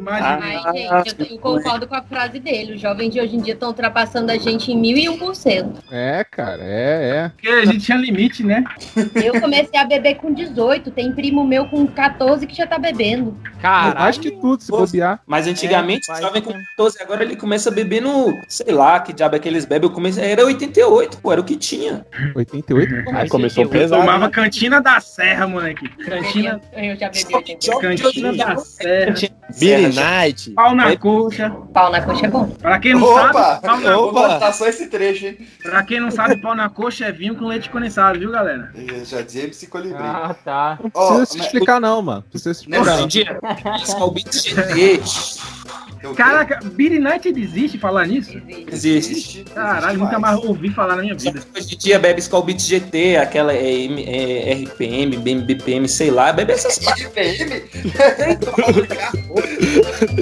Imaginei. Ai, gente, eu, eu concordo com a frase dele. Os jovens de hoje em dia estão ultrapassando a gente em mil e um por cento. É, cara, é, é. Porque a gente tinha limite, né? Eu comecei a beber com 18, tem primo meu com 14 que já tá bebendo. Mais Caralho. que tudo, se bobear. Mas antigamente, É, o jovem com 14, agora ele começa a beber no. Sei lá, que diabo é que eles bebem. Eu comecei, era 88, pô, era o que tinha. 88? Aí começou Eu pesado. tomava né? cantina da serra, moleque. Cantina, Eu já bebi Só que 88. jovem de hoje em cantina dia da serra. Beer Night. Pau na coxa. Pau na coxa é bom. Pra quem não Opa! sabe, pau na, Opa! botar só esse trecho, hein? pra quem não sabe, pau na coxa é vinho com leite condensado, viu, galera? Eu Já dizia MC Colibri. Ah, tá. Não precisa se mas- explicar, não, mano. Não precisa se explicar. Não. dia, GT. Eu- Caraca, Beer Night existe falar nisso? Existe. Existe. Caralho, existe nunca mais ouvi falar na minha Só vida. que Hoje em dia bebe Skull Beats GT, aquela é, é, RPM, BPM, sei lá, bebe essas [LAUGHS] RPM?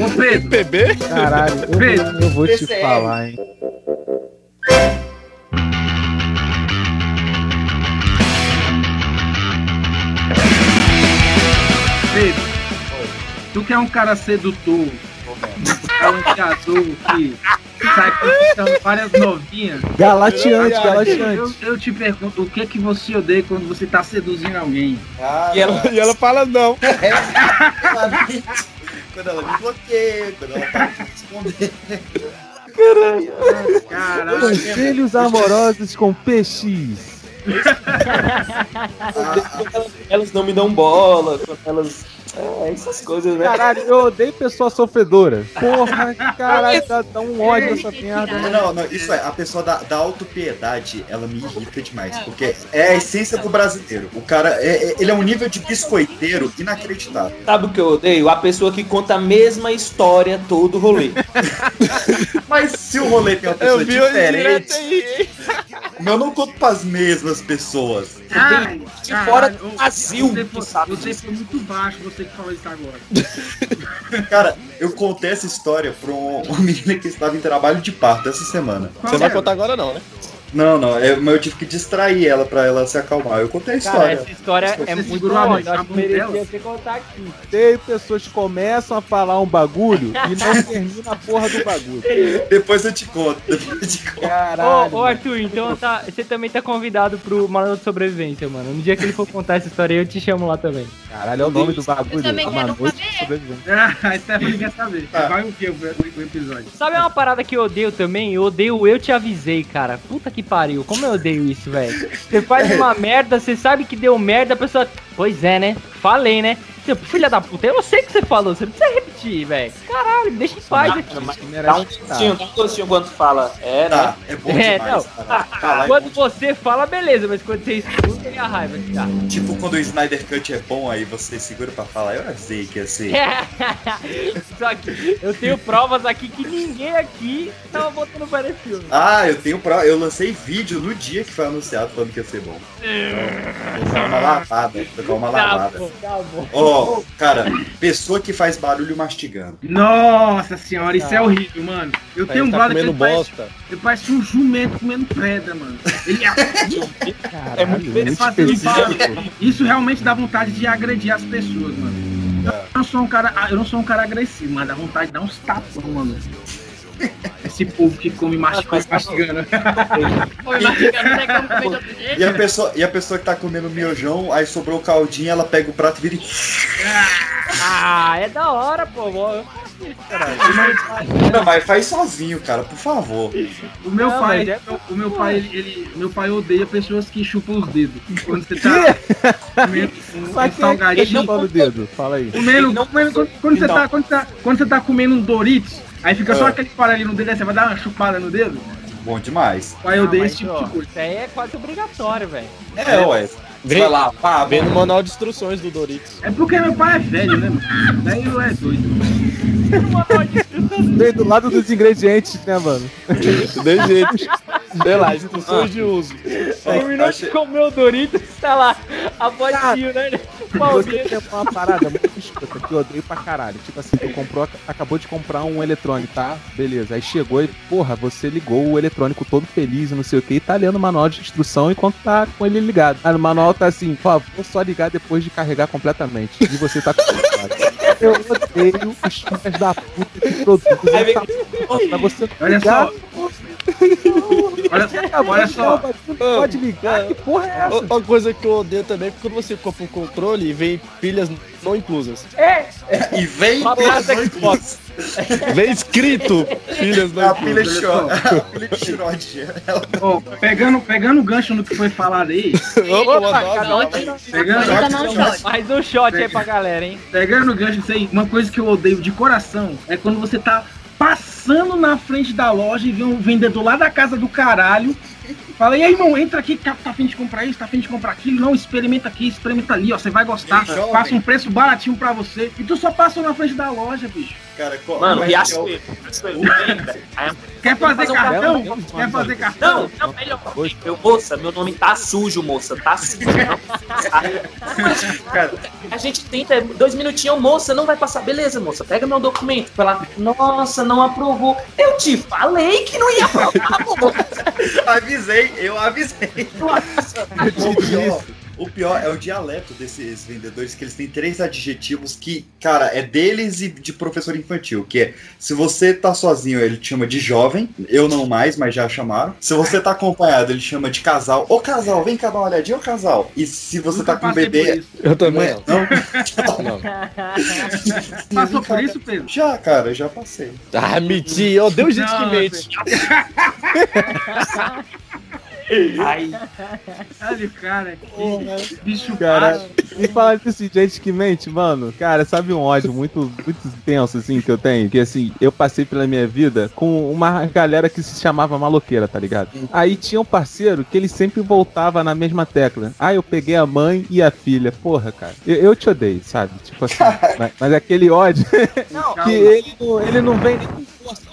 Ô, Pedro, PB? Caralho, eu, Pedro, vou- eu vou te falar, hein. Pedro, tu que é um cara sedutor, talenteador, que, que sai conquistando várias novinhas. Galateante, galateante. Eu, eu te pergunto, o que que você odeia quando você tá seduzindo alguém? Ah, E ela, e ela fala não. [LAUGHS] quando ela me bloqueia, quando ela para de responder. Caralho. Conselhos amorosos com PX. Elas não me dão bola, quando elas. É, essas coisas, né? Caralho, eu odeio pessoa sofredora. Porra, caralho, dá, dá um ódio essa merda. né? Não, não, isso é, a pessoa da, da autopiedade, ela me irrita demais, porque é a essência do brasileiro. O cara, é, é- ele é um nível de biscoiteiro inacreditável. Sabe o que eu odeio? A pessoa que conta a mesma história todo o rolê. [LAUGHS] Mas se o rolê tem uma pessoa Eu vi diferente, aí. [LAUGHS] eu não conto pras mesmas pessoas. Ai, de fora do Brasil Você sabe foi muito baixo, você que falou isso agora. [LAUGHS] Cara, eu contei essa história pra um- uma menina que estava em trabalho de parto essa semana. Você não vai contar agora não, né? Não, não, eu, mas eu tive que distrair ela pra ela se acalmar. Eu contei a Cara, história. essa história é muito ótima. Acho que merecia você contar aqui. Tem pessoas que começam a falar um bagulho e não [LAUGHS] termina a porra do bagulho. Depois eu te conto, depois eu te conto. Caralho. Ô, ô, Arthur, então tá, você também tá convidado pro Manual de Sobrevivência, mano. No dia que ele for contar essa história aí, eu te chamo lá também. Caralho, é o nome do bagulho. Eu também Uma quero saber. sobrevivência. Ah, a Stephanie quer saber. Tá. Vai o que o episódio? Sabe uma parada que eu odeio também? Eu odeio eu te avisei, cara. Puta que pariu. Como eu odeio isso, velho. Você faz [LAUGHS] uma merda, você sabe que deu merda, a pessoa. Pois é, né? Falei, né? Seu filho da puta, eu sei que você falou, você não precisa repetir, velho. Caralho, me deixa em paz aqui. Dá um gostinho, dá um gostinho quando fala. É, né? Tá, é bom É, demais. não. cara. Falar é Quando você fala, beleza, mas quando você escuta, é a raiva que dá. Tipo, quando o Snyder Cut é bom, aí você segura pra falar, eu sei que ia [LAUGHS] ser. Só que eu tenho provas aqui que ninguém aqui tava botando para esse filme. Ah, eu tenho prova. Eu lancei vídeo no dia que foi anunciado falando que ia ser bom. Então, vou uma lavada, vou uma Tá lavada. bom, tá bom. Ó, cara, pessoa que faz barulho mastigando. Nossa senhora, isso é horrível, mano. Eu tenho um Aí tá brother que ele parece, bosta. ele parece um jumento comendo preda, mano. Ele Caralho, muito ele faz- ele fala- específico. Isso realmente dá vontade de agredir as pessoas, mano. Eu não sou um cara, eu não sou um cara agressivo, mas dá vontade de dar uns tapas, mano. Esse povo que come mastigando. mastigando. Mastigando, não comer de outro jeito. E a pessoa, e a pessoa que tá comendo miojão, aí sobrou o caldinho, ela pega o prato e vira e. Ah, é da hora, pô. Caralho. Não, mas faz sozinho, cara, por favor. O meu Não, pai, mas é- o meu pai, ele, ele- meu pai odeia pessoas que chupam os dedos. Quando você tá [LAUGHS] comendo um, Mas um é salgadinho, chupa no dedo? Fala aí. comendo, comendo- quando, quando você Então. tá, quando, você tá, quando você tá comendo um Doritos, aí fica só Ah. aquele farelo no dedo, aí você vai dar uma chupada no dedo. Bom demais. O pai odeia mas, esse tipo ó, de coisa. Isso aí é quase obrigatório, velho. É, ué. Vem, Vai lá, pá, vem no manual de instruções do Doritos. É porque meu pai é velho, né, mano? Velho é doido. Vem do lado dos ingredientes, né, mano? [LAUGHS] De jeito. Sei lá, instruções de uso. Terminou de achei- comer o Doritos, tá lá, a botinha, né? Você tem uma parada muito escrota que eu odeio pra caralho. Tipo assim, tu comprou, acabou de comprar um eletrônico, tá? Beleza. Aí chegou e, porra, você ligou o eletrônico todo feliz e não sei o que, e tá lendo o manual de instrução enquanto tá com ele ligado. Aí no manual tá assim, por favor, só ligar depois de carregar completamente. E você tá preocupado. Eu odeio os filhos da puta que produzem essa porra pra você Olha ligar. só. Olha, olha só. Pode ligar, que porra é essa? Uma coisa que eu odeio também é quando você compra um controle e vem pilhas não inclusas. É, E vem praça dois Xbox. Vem escrito pilhas não A pilha inclusas. chora. A pilha. Ela- Ó, pegando, pegando o gancho no que foi falado aí, mais um shot aí pra galera, hein? pegando o gancho aí, uma coisa que eu odeio de coração é quando você tá passando na frente da loja e vê um vendedor lá da casa do caralho. Fala, e aí, irmão, entra aqui, tá, tá afim de comprar isso, tá afim de comprar aquilo. Não, experimenta aqui, experimenta ali, ó, você vai gostar. Ei, jovem. Passa um preço baratinho pra você. E tu só passa na frente da loja, bicho. Cara, qual- Mano, é Riachuelo. é? Aí Quer fazer cartão? Quer fazer cartão? Não, não, melhor. Eu, moça, meu nome tá sujo, moça. Tá sujo. Cara, A gente tenta, dois minutinhos, moça, não vai passar. Beleza, moça, pega meu documento. Fala, nossa, não aprovou. Eu te falei que não ia aprovar, moça. [LAUGHS] avisei, eu avisei. Eu te disse, O pior é o dialeto desses vendedores, que eles têm três adjetivos que, cara, é deles e de professor infantil, que é, se você tá sozinho, ele te chama de jovem, eu não mais, mas já chamaram. Se você tá acompanhado, ele chama de casal. Ô casal, vem cá dar uma olhadinha, ô casal. E se você tá com um bebê... Eu também. Não? [LAUGHS] Passou por isso, Pedro? Já, cara, já passei. Ah, mentira. Eu dei gente que Não, mente. Ai, Olha o cara, que bicho Cara, baixo. e falar disso de gente que mente, mano, cara, sabe um ódio muito, muito tenso, assim, que eu tenho? Que, assim, eu passei pela minha vida com uma galera que se chamava maloqueira, tá ligado? Aí tinha um parceiro que ele sempre voltava na mesma tecla. Ah, eu peguei a mãe e a filha. Porra, cara, eu, eu te odeio, sabe? Tipo assim, mas, mas aquele ódio [LAUGHS] que ele não, ele não vem nem.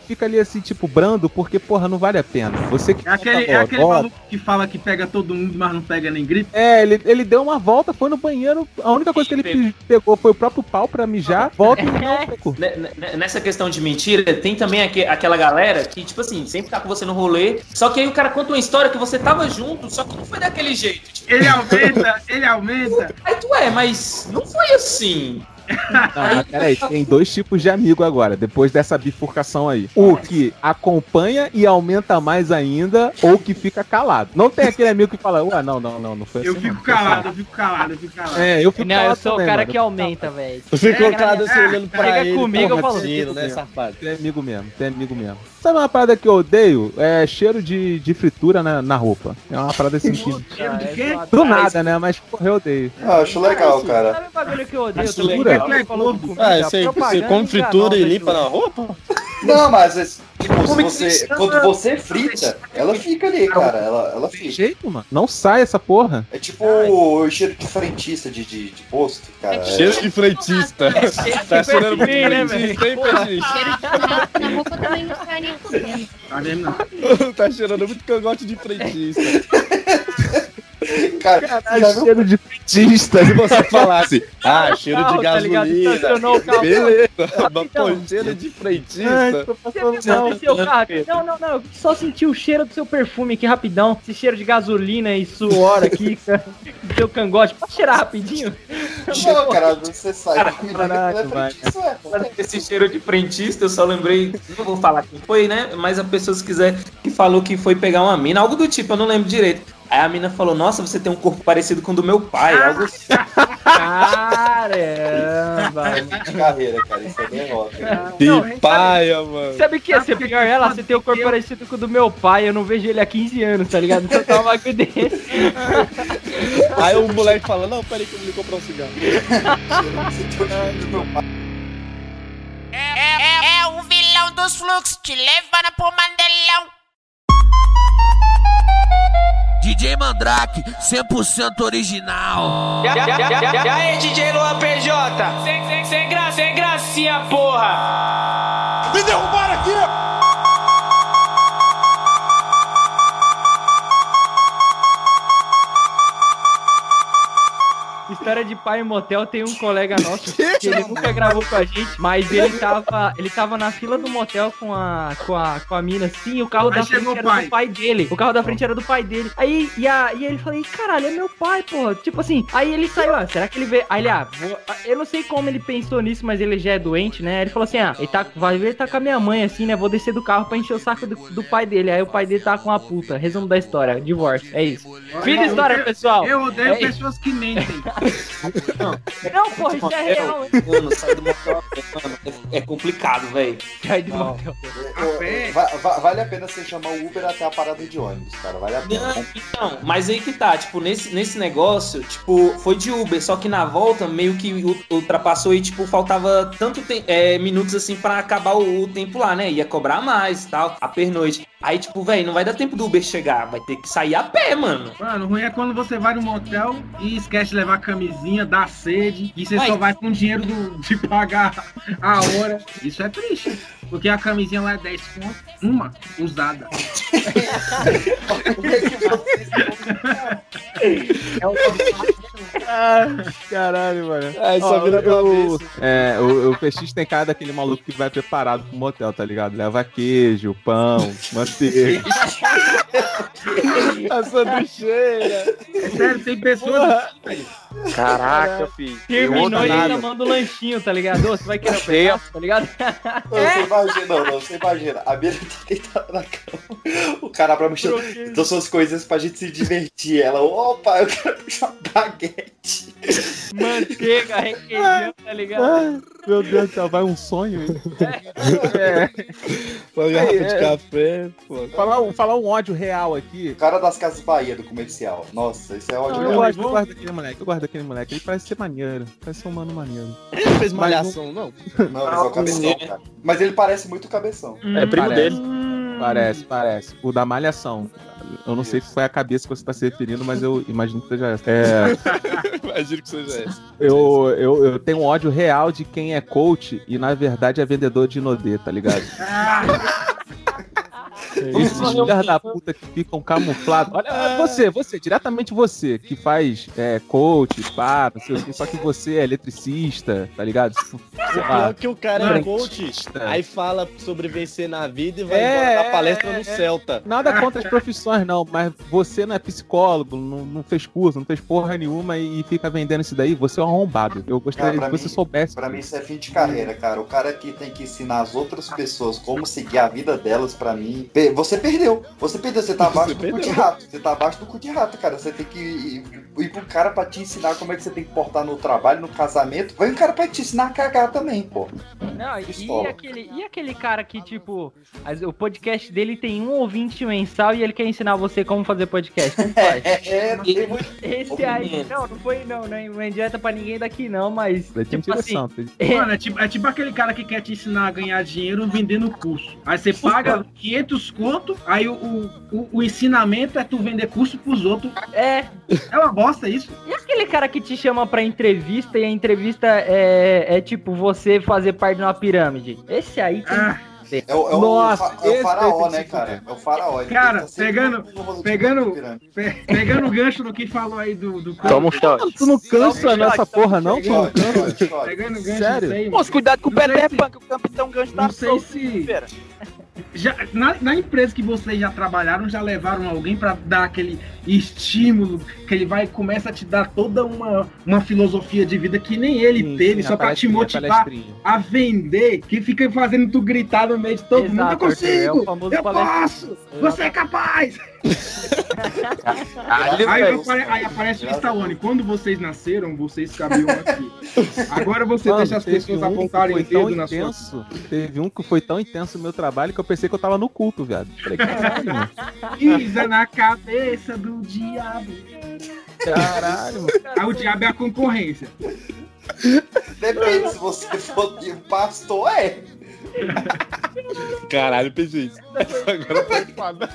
Fica ali assim, tipo, brando, porque, porra, não vale a pena. Você que É aquele, é aquele maluco que fala que pega todo mundo, mas não pega nem grito. É, ele, ele deu uma volta, foi no banheiro. A única coisa que ele pe- pegou foi o próprio pau pra mijar. [LAUGHS] Volta e um [LAUGHS] ne- Nessa questão de mentira, tem também aque- aquela galera que, tipo assim, sempre tá com você no rolê, só que aí o cara conta uma história que você tava junto, só que não foi daquele jeito. Tipo, Ele aumenta, ele aumenta. aí tu é, mas não foi assim. Não, mas peraí, tem dois tipos de amigo agora, depois dessa bifurcação aí. O que acompanha e aumenta mais ainda, ou que fica calado. Não tem aquele amigo que fala, ué, não, não, não, não foi Eu assim. fico não. calado, eu fico calado, eu fico calado. É, eu fico Não, eu calado sou o também, cara mano. que aumenta, velho. Eu fico É, colocado assim, olhando pra chega ele. comigo, eu falo, né, safado? Tem amigo mesmo, tem amigo mesmo. Sabe uma parada que eu odeio? É cheiro de, de fritura na, na roupa. É uma parada assim que. Cheiro de quê? Do nada, né? Mas porra, eu odeio. Ah, acho legal, cara. Sabe o bagulho que eu odeio? De comida, Ah, você, come fritura e limpa de- na roupa? Não, mas é, tipo, se é você, quando você frita, ela fica ali, cara. Ela, ela Tem fica. jeito, mano. Não sai essa porra. É tipo o cheiro de frentista de, de, de posto, cara. É- Cheiro de frentista. [LAUGHS] Tá cheirando muito Bem, né, frentista, hein, Pedrinho? Cheiro de tomate na roupa também não sai nem fudendo. Vendo, não? Tá cheirando muito cangote de frentista. [LAUGHS] [LAUGHS] Cara, viu? cheiro de frentista. Se você falasse, ah, cheiro de tá gasolina. carro. Beleza, mas Rapidão. pô, cheiro de frentista. Não, não, não. Eu só senti o cheiro do seu perfume aqui rapidão. Esse cheiro de gasolina e suor aqui [LAUGHS] do seu cangote. Pode cheirar rapidinho? Não, cara, você sai Cara, da comida caralho, ela é vai. frentista, ué. Falando Esse cheiro de frentista, eu só lembrei, não vou falar quem foi, né? Mas a pessoa, se quiser, que falou que foi pegar uma mina, algo do tipo, eu não lembro direito. Aí a mina falou, nossa, você tem um corpo parecido com o do meu pai, algo assim. Caramba. De carreira, cara, isso é derrota. Que paia, mano. Sabe o que ia ser pior? Ela, você tem o corpo parecido com o do meu pai, eu não vejo ele há 15 anos, tá ligado? Então tá um bagulho desse. [LAUGHS] Aí o moleque fala, não, peraí que eu vou lhe comprar um cigarro. É, é o vilão dos fluxos te levando pro mandelão. DJ Mandrake, 100% original. E aí, DJ Luan PJ? Sem, sem, sem, gra, sem gracinha, porra! Me derrubaram aqui! História de pai em motel, tem um colega nosso que ele nunca gravou com a gente, mas ele [LAUGHS] tava, ele tava na fila do motel com a, com a, com a mina assim, e o carro Aí da frente era pai. do pai dele. O carro da frente era do pai dele. Aí, e, a, e ele falou, "Ih, caralho, é meu pai, porra. Tipo assim, aí ele saiu, ah, será que ele veio? Aí ele, ah, vou- eu não sei como ele pensou nisso, mas ele já é doente, né? Ele falou assim, ah, ele tá, vai ver, ele tá com a minha mãe assim, né? Vou descer do carro pra encher o saco do, do pai dele. Aí o pai dele tá com a puta. Resumo da história, divórcio, é isso. Fim da história, pessoal. Eu odeio É isso. pessoas que mentem. [LAUGHS] Não, porra, isso é real? Mano, sai do motel, mano, é, é complicado, velho. Sai do motel. Vale a pena você chamar o Uber até a parada de ônibus, cara. Vale a pena. Não, então, mas aí que tá, tipo, nesse, nesse negócio, tipo, foi de Uber, só que na volta meio que ultrapassou e, tipo, faltava tanto te- é, minutos assim pra acabar o, o tempo lá, né? Ia cobrar mais e tal, a pernoite. Aí, tipo, velho, não vai dar tempo do Uber chegar, vai ter que sair a pé, mano. Mano, o ruim é quando você vai no motel e esquece de levar camisinha, dá sede, e você Ai. só vai com o dinheiro do- de pagar a hora. Isso é triste. Porque a camisinha lá é 10 conto, uma usada. Ah, caralho, mano. Ah, só Ó, vira eu-. É, o, o PX tem cara daquele maluco que vai preparado pro motel, tá ligado? Leva queijo, pão, manteiga. [LAUGHS] A sanduicheira. Sério, tem pessoas. Caraca, filho. Terminou e ainda manda o lanchinho, tá ligado? Ô, Você vai querer um Cheia. pedaço, tá ligado? Você imagina, não, não, você imagina. A Bia tá deitada na cama. O cara pra mexer. Então são as coisas pra gente se divertir. Ela, opa, eu quero puxar uma baguete. Manteiga, requeijão, tá ligado? Ai, meu Deus do céu, vai um sonho. hein? É. Uma garrafa É, de é. café, pô. Falar, um- falar um ódio real aqui. O cara das Casas Bahia do comercial. Nossa, esse é ódio Eu real. gosto, eu gosto daquele moleque, eu gosto daquele moleque. Ele parece ser maneiro. Parece ser um mano maneiro. Ele não fez Mas malhação, não? Não, ele é o cabeção, cara. Mas ele parece muito cabeção. É primo Parece. dele. Parece, parece. O da Malhação. Eu não sei se foi a cabeça que você tá se referindo, mas eu imagino que seja essa. É, [LAUGHS] Imagino que seja essa. eu, eu, eu tenho um ódio real de quem é coach e na verdade é vendedor de Inodê, tá ligado? [LAUGHS] Esses filhos da puta que ficam camuflados. Olha, você, você, diretamente você, que faz é, coach, pá, não sei o que, só que você é eletricista, tá ligado? [LAUGHS] Sei lá, pior é que o cara é coach, aí fala sobre vencer na vida e vai É, embora é, dar palestra é, no é. Celta. Nada contra as profissões, não, mas você não é psicólogo, não, não fez curso, não fez porra nenhuma e fica vendendo isso daí, você é um arrombado. Eu gostaria Cara, que você mim- soubesse. Pra mim isso é fim de carreira, cara. O cara que tem que ensinar as outras pessoas como seguir a vida delas, pra mim. Você perdeu. Você perdeu. Você tá abaixo do cu de rato. Você tá abaixo do cu de rato, cara. Você tem que ir, ir pro cara pra te ensinar como é que você tem que portar no trabalho, no casamento. Vai um cara pra te ensinar a cagar também, pô. Não, e, aquele, e aquele cara que, tipo, o podcast dele tem um ouvinte mensal e ele quer ensinar você como fazer podcast. Como [LAUGHS] faz? É, tem muito. Esse aí, não, não foi, não, não é não é indireta pra ninguém daqui, não, mas. Tem Tipo assim, direção, tem- Mano, é tipo, é tipo aquele cara que quer te ensinar a ganhar dinheiro vendendo curso. Aí você paga 500 conto, aí o, o, o- o ensinamento é tu vender curso pros outros. É. É uma bosta isso. E aquele cara que te chama pra entrevista e a entrevista é, é tipo você fazer parte de uma pirâmide? Esse aí tem. Ah, É o, é o, Nossa, é o esse faraó, daí tem né, cara? É o faraó. Cara, tá pegando- pegando- pe- pegando o gancho do que falou aí do. do Toma um shot. Tu não cansa nessa porra, não? Tu não cansa? Pegando o gancho Sério? aí, Moço, cuidado com o Peter se- Pan, que o capitão gancho tá Não sei solto. se- Pera. Já, na, na empresa que vocês já trabalharam, já levaram alguém pra dar aquele estímulo que ele vai e começa a te dar toda uma, uma filosofia de vida que nem ele Sim, teve, sim, só a pra te a motivar a vender, que fica fazendo tu gritar no meio de todo mundo. Eu Exato, é consigo! famoso eu posso! Você é capaz! Caralho, Aí, apare- aí aparece o Stallone. Quando vocês nasceram, vocês cabiam aqui. Agora você Mano, deixa as pessoas um apontarem foi o tão dedo na sua intenso, Teve um que foi tão intenso no meu trabalho que eu pensei que eu tava no culto, viado. Falei, caralho. Pisa na cabeça do diabo. Caralho, mano. Aí o diabo é a concorrência. Depende, se você for de pastor, é. Caralho, pensei isso. Agora foi foda.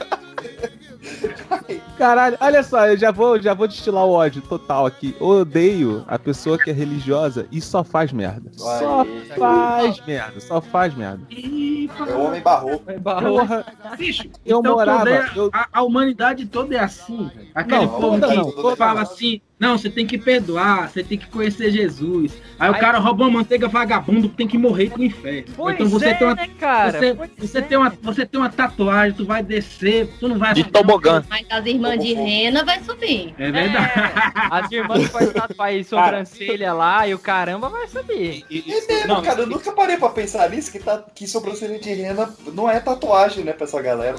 Caralho, olha só, eu já vou, já vou destilar o ódio total aqui. Eu odeio a pessoa que é religiosa e só faz merda. Só Aí. faz merda, só faz merda. É o homem barroco. Porra, Bicho, eu então morava. toda- eu- a, a humanidade toda é assim. velho. Aquele Não, povo que não, fala não. assim, não, você tem que perdoar, você tem que conhecer Jesus. Aí, o Aí- cara rouba uma manteiga vagabundo que tem que morrer pro inferno. Pois então você é, tem uma. né, cara? Você, você é. tem uma, você tem uma tatuagem, tu vai descer, tu não vai De tobogã. Mas as irmãs de rena vai subir. É verdade. As irmãs que fazem tatuagem [LAUGHS] sobrancelha lá e o caramba vai subir. É mesmo, cara, eu nunca parei pra pensar nisso, que, tá, que sobrancelha de rena não é tatuagem, né, pra essa galera.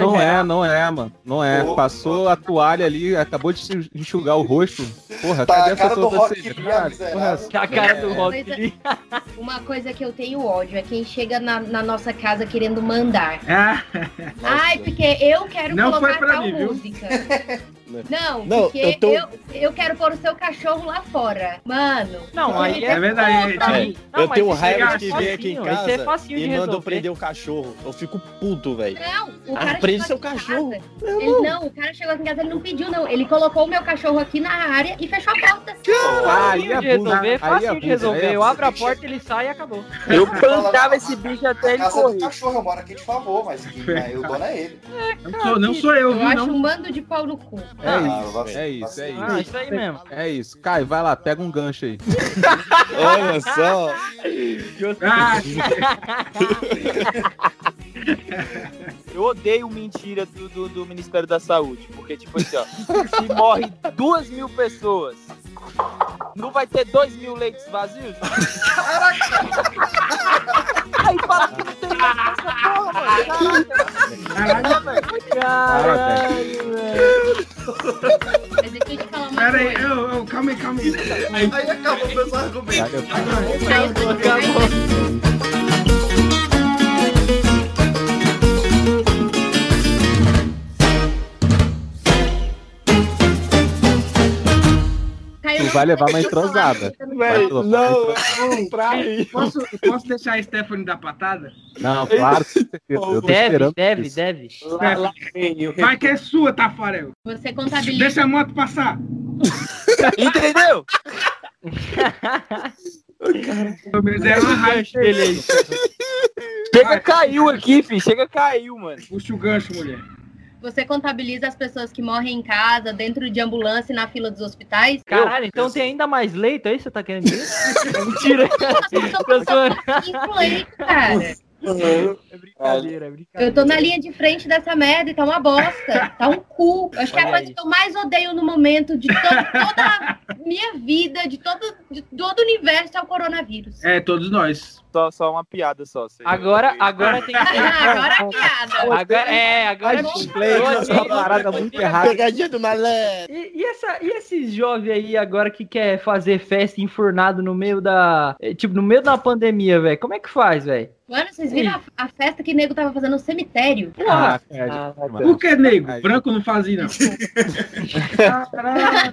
Não é, não é, mano. Não é. Passou a toalha ali, acabou de enxugar o rosto. Porra, Tá cadê a essa do Rock? Lee, porra, a cara do É. Rock Pois é. Lee. [LAUGHS] Uma coisa que eu tenho ódio é quem chega na, na nossa casa querendo mandar. Ah, Ai, porque eu quero Não colocar foi pra tal mim, viu? [LAUGHS] música. Não, Não, porque eu eu, tô- eu, quero pôr o seu cachorro lá fora. Mano. Não, aí É verdade, é, É, Não, eu tenho raiva é de quem vem aqui em é casa facinho e de manda eu prender o cachorro. Eu fico puto, velho. Não, o Ah, cara prende chegou seu cachorro. casa. Ele, não, o cara chegou aqui em casa, ele não pediu, não. Ele colocou o meu cachorro aqui na área e fechou a porta. Aí Fácil de resolver, aí fácil de abusa, resolver. aí Eu abro a porta, ele sai e acabou. Eu plantava esse bicho até ele correr. cachorro, eu moro aqui de favor, mas quem, né, o dono é ele. não, sou, não sou eu, Eu viu? acho Não. um bando de pau no cu. É Ah, isso, é isso, é isso. Ah, isso aí mesmo. É isso. Caio, vai lá, pega um gancho aí. [LAUGHS] Olha só. Ah, [LAUGHS] eu odeio mentira do, do, do Ministério da Saúde. Porque, tipo assim, ó, se morre duas mil pessoas, não vai ter dois mil leitos vazios? Aí fala que não tem mais essa porra, mano. Caraca. Caralho, velho. Mas deixa eu te falar uma Pera aí, coisa. eu, eu, calma aí, calma aí. Aí, acabou meus argumentos. Caiu Tu vai levar uma entrosada. Não, não, pra. Posso, posso deixar a Stephanie dar patada? Não, claro. Eu tô Deve, deve, isso. deve. Lá, lá vem o Vai que é sua, Tafarel. Você contabiliza. Deixa a moto passar. [LAUGHS] Entendeu? Pelo menos é uma raiva dele aí. Chega, caiu aqui, filho. Chega, caiu, mano. Puxa o gancho, mulher. Você contabiliza as pessoas que morrem em casa, dentro de ambulância e na fila dos hospitais? Caralho, então tem ainda mais leito, é isso que você tá querendo dizer? [LAUGHS] É mentira. Eu sou- Influente, cara. É brincadeira, é brincadeira. Eu tô na linha de frente dessa merda e tá uma bosta. Tá um cu. Acho que é a coisa que eu mais odeio no momento de to- toda a minha vida, de todo, de todo o universo, é o coronavírus. É, todos nós. Só, só uma piada só. Agora, agora tem [LAUGHS] que agora é piada. Agora, é, agora Play, essa é uma parada muito errada. Pegadinha do malandro. E, e, essa, e esses jovens aí agora que quer fazer festa enfurnado no meio da. eh, Tipo, no meio da pandemia, velho? Como é que faz, velho? Mano, vocês viram a, a festa que o nego tava fazendo no cemitério? Ah, Ah, cara, Por que, nego? Ai. Branco não fazia, não. Caralho.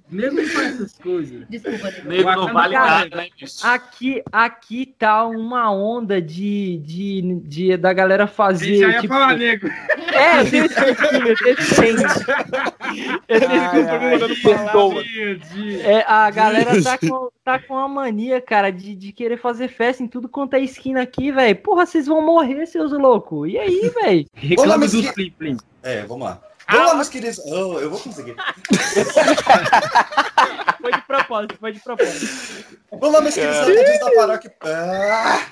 [LAUGHS] Nego não faz essas coisas. Desculpa, nego. Nego não vale Cara, nada, né, bicho? Aqui, aqui tá uma onda de, de, de da galera fazer. já ia tipo, falar, nego. É, eu tenho esse costume, eu tenho esse costume. Eu tenho esse costume mandando Perdoa. É, a galera tá com, tá com a mania, cara, de, de querer fazer festa em tudo quanto é esquina aqui, velho. Porra, vocês vão morrer, seus loucos. E aí, [LAUGHS] velho? Reclame mas dos que- plim plim. É, vamos lá. Vamos lá, meus queridos. Oh, eu vou conseguir. [LAUGHS] Foi de propósito, foi de propósito. Vamos lá, meus queridos amigos da paróquia. Ah,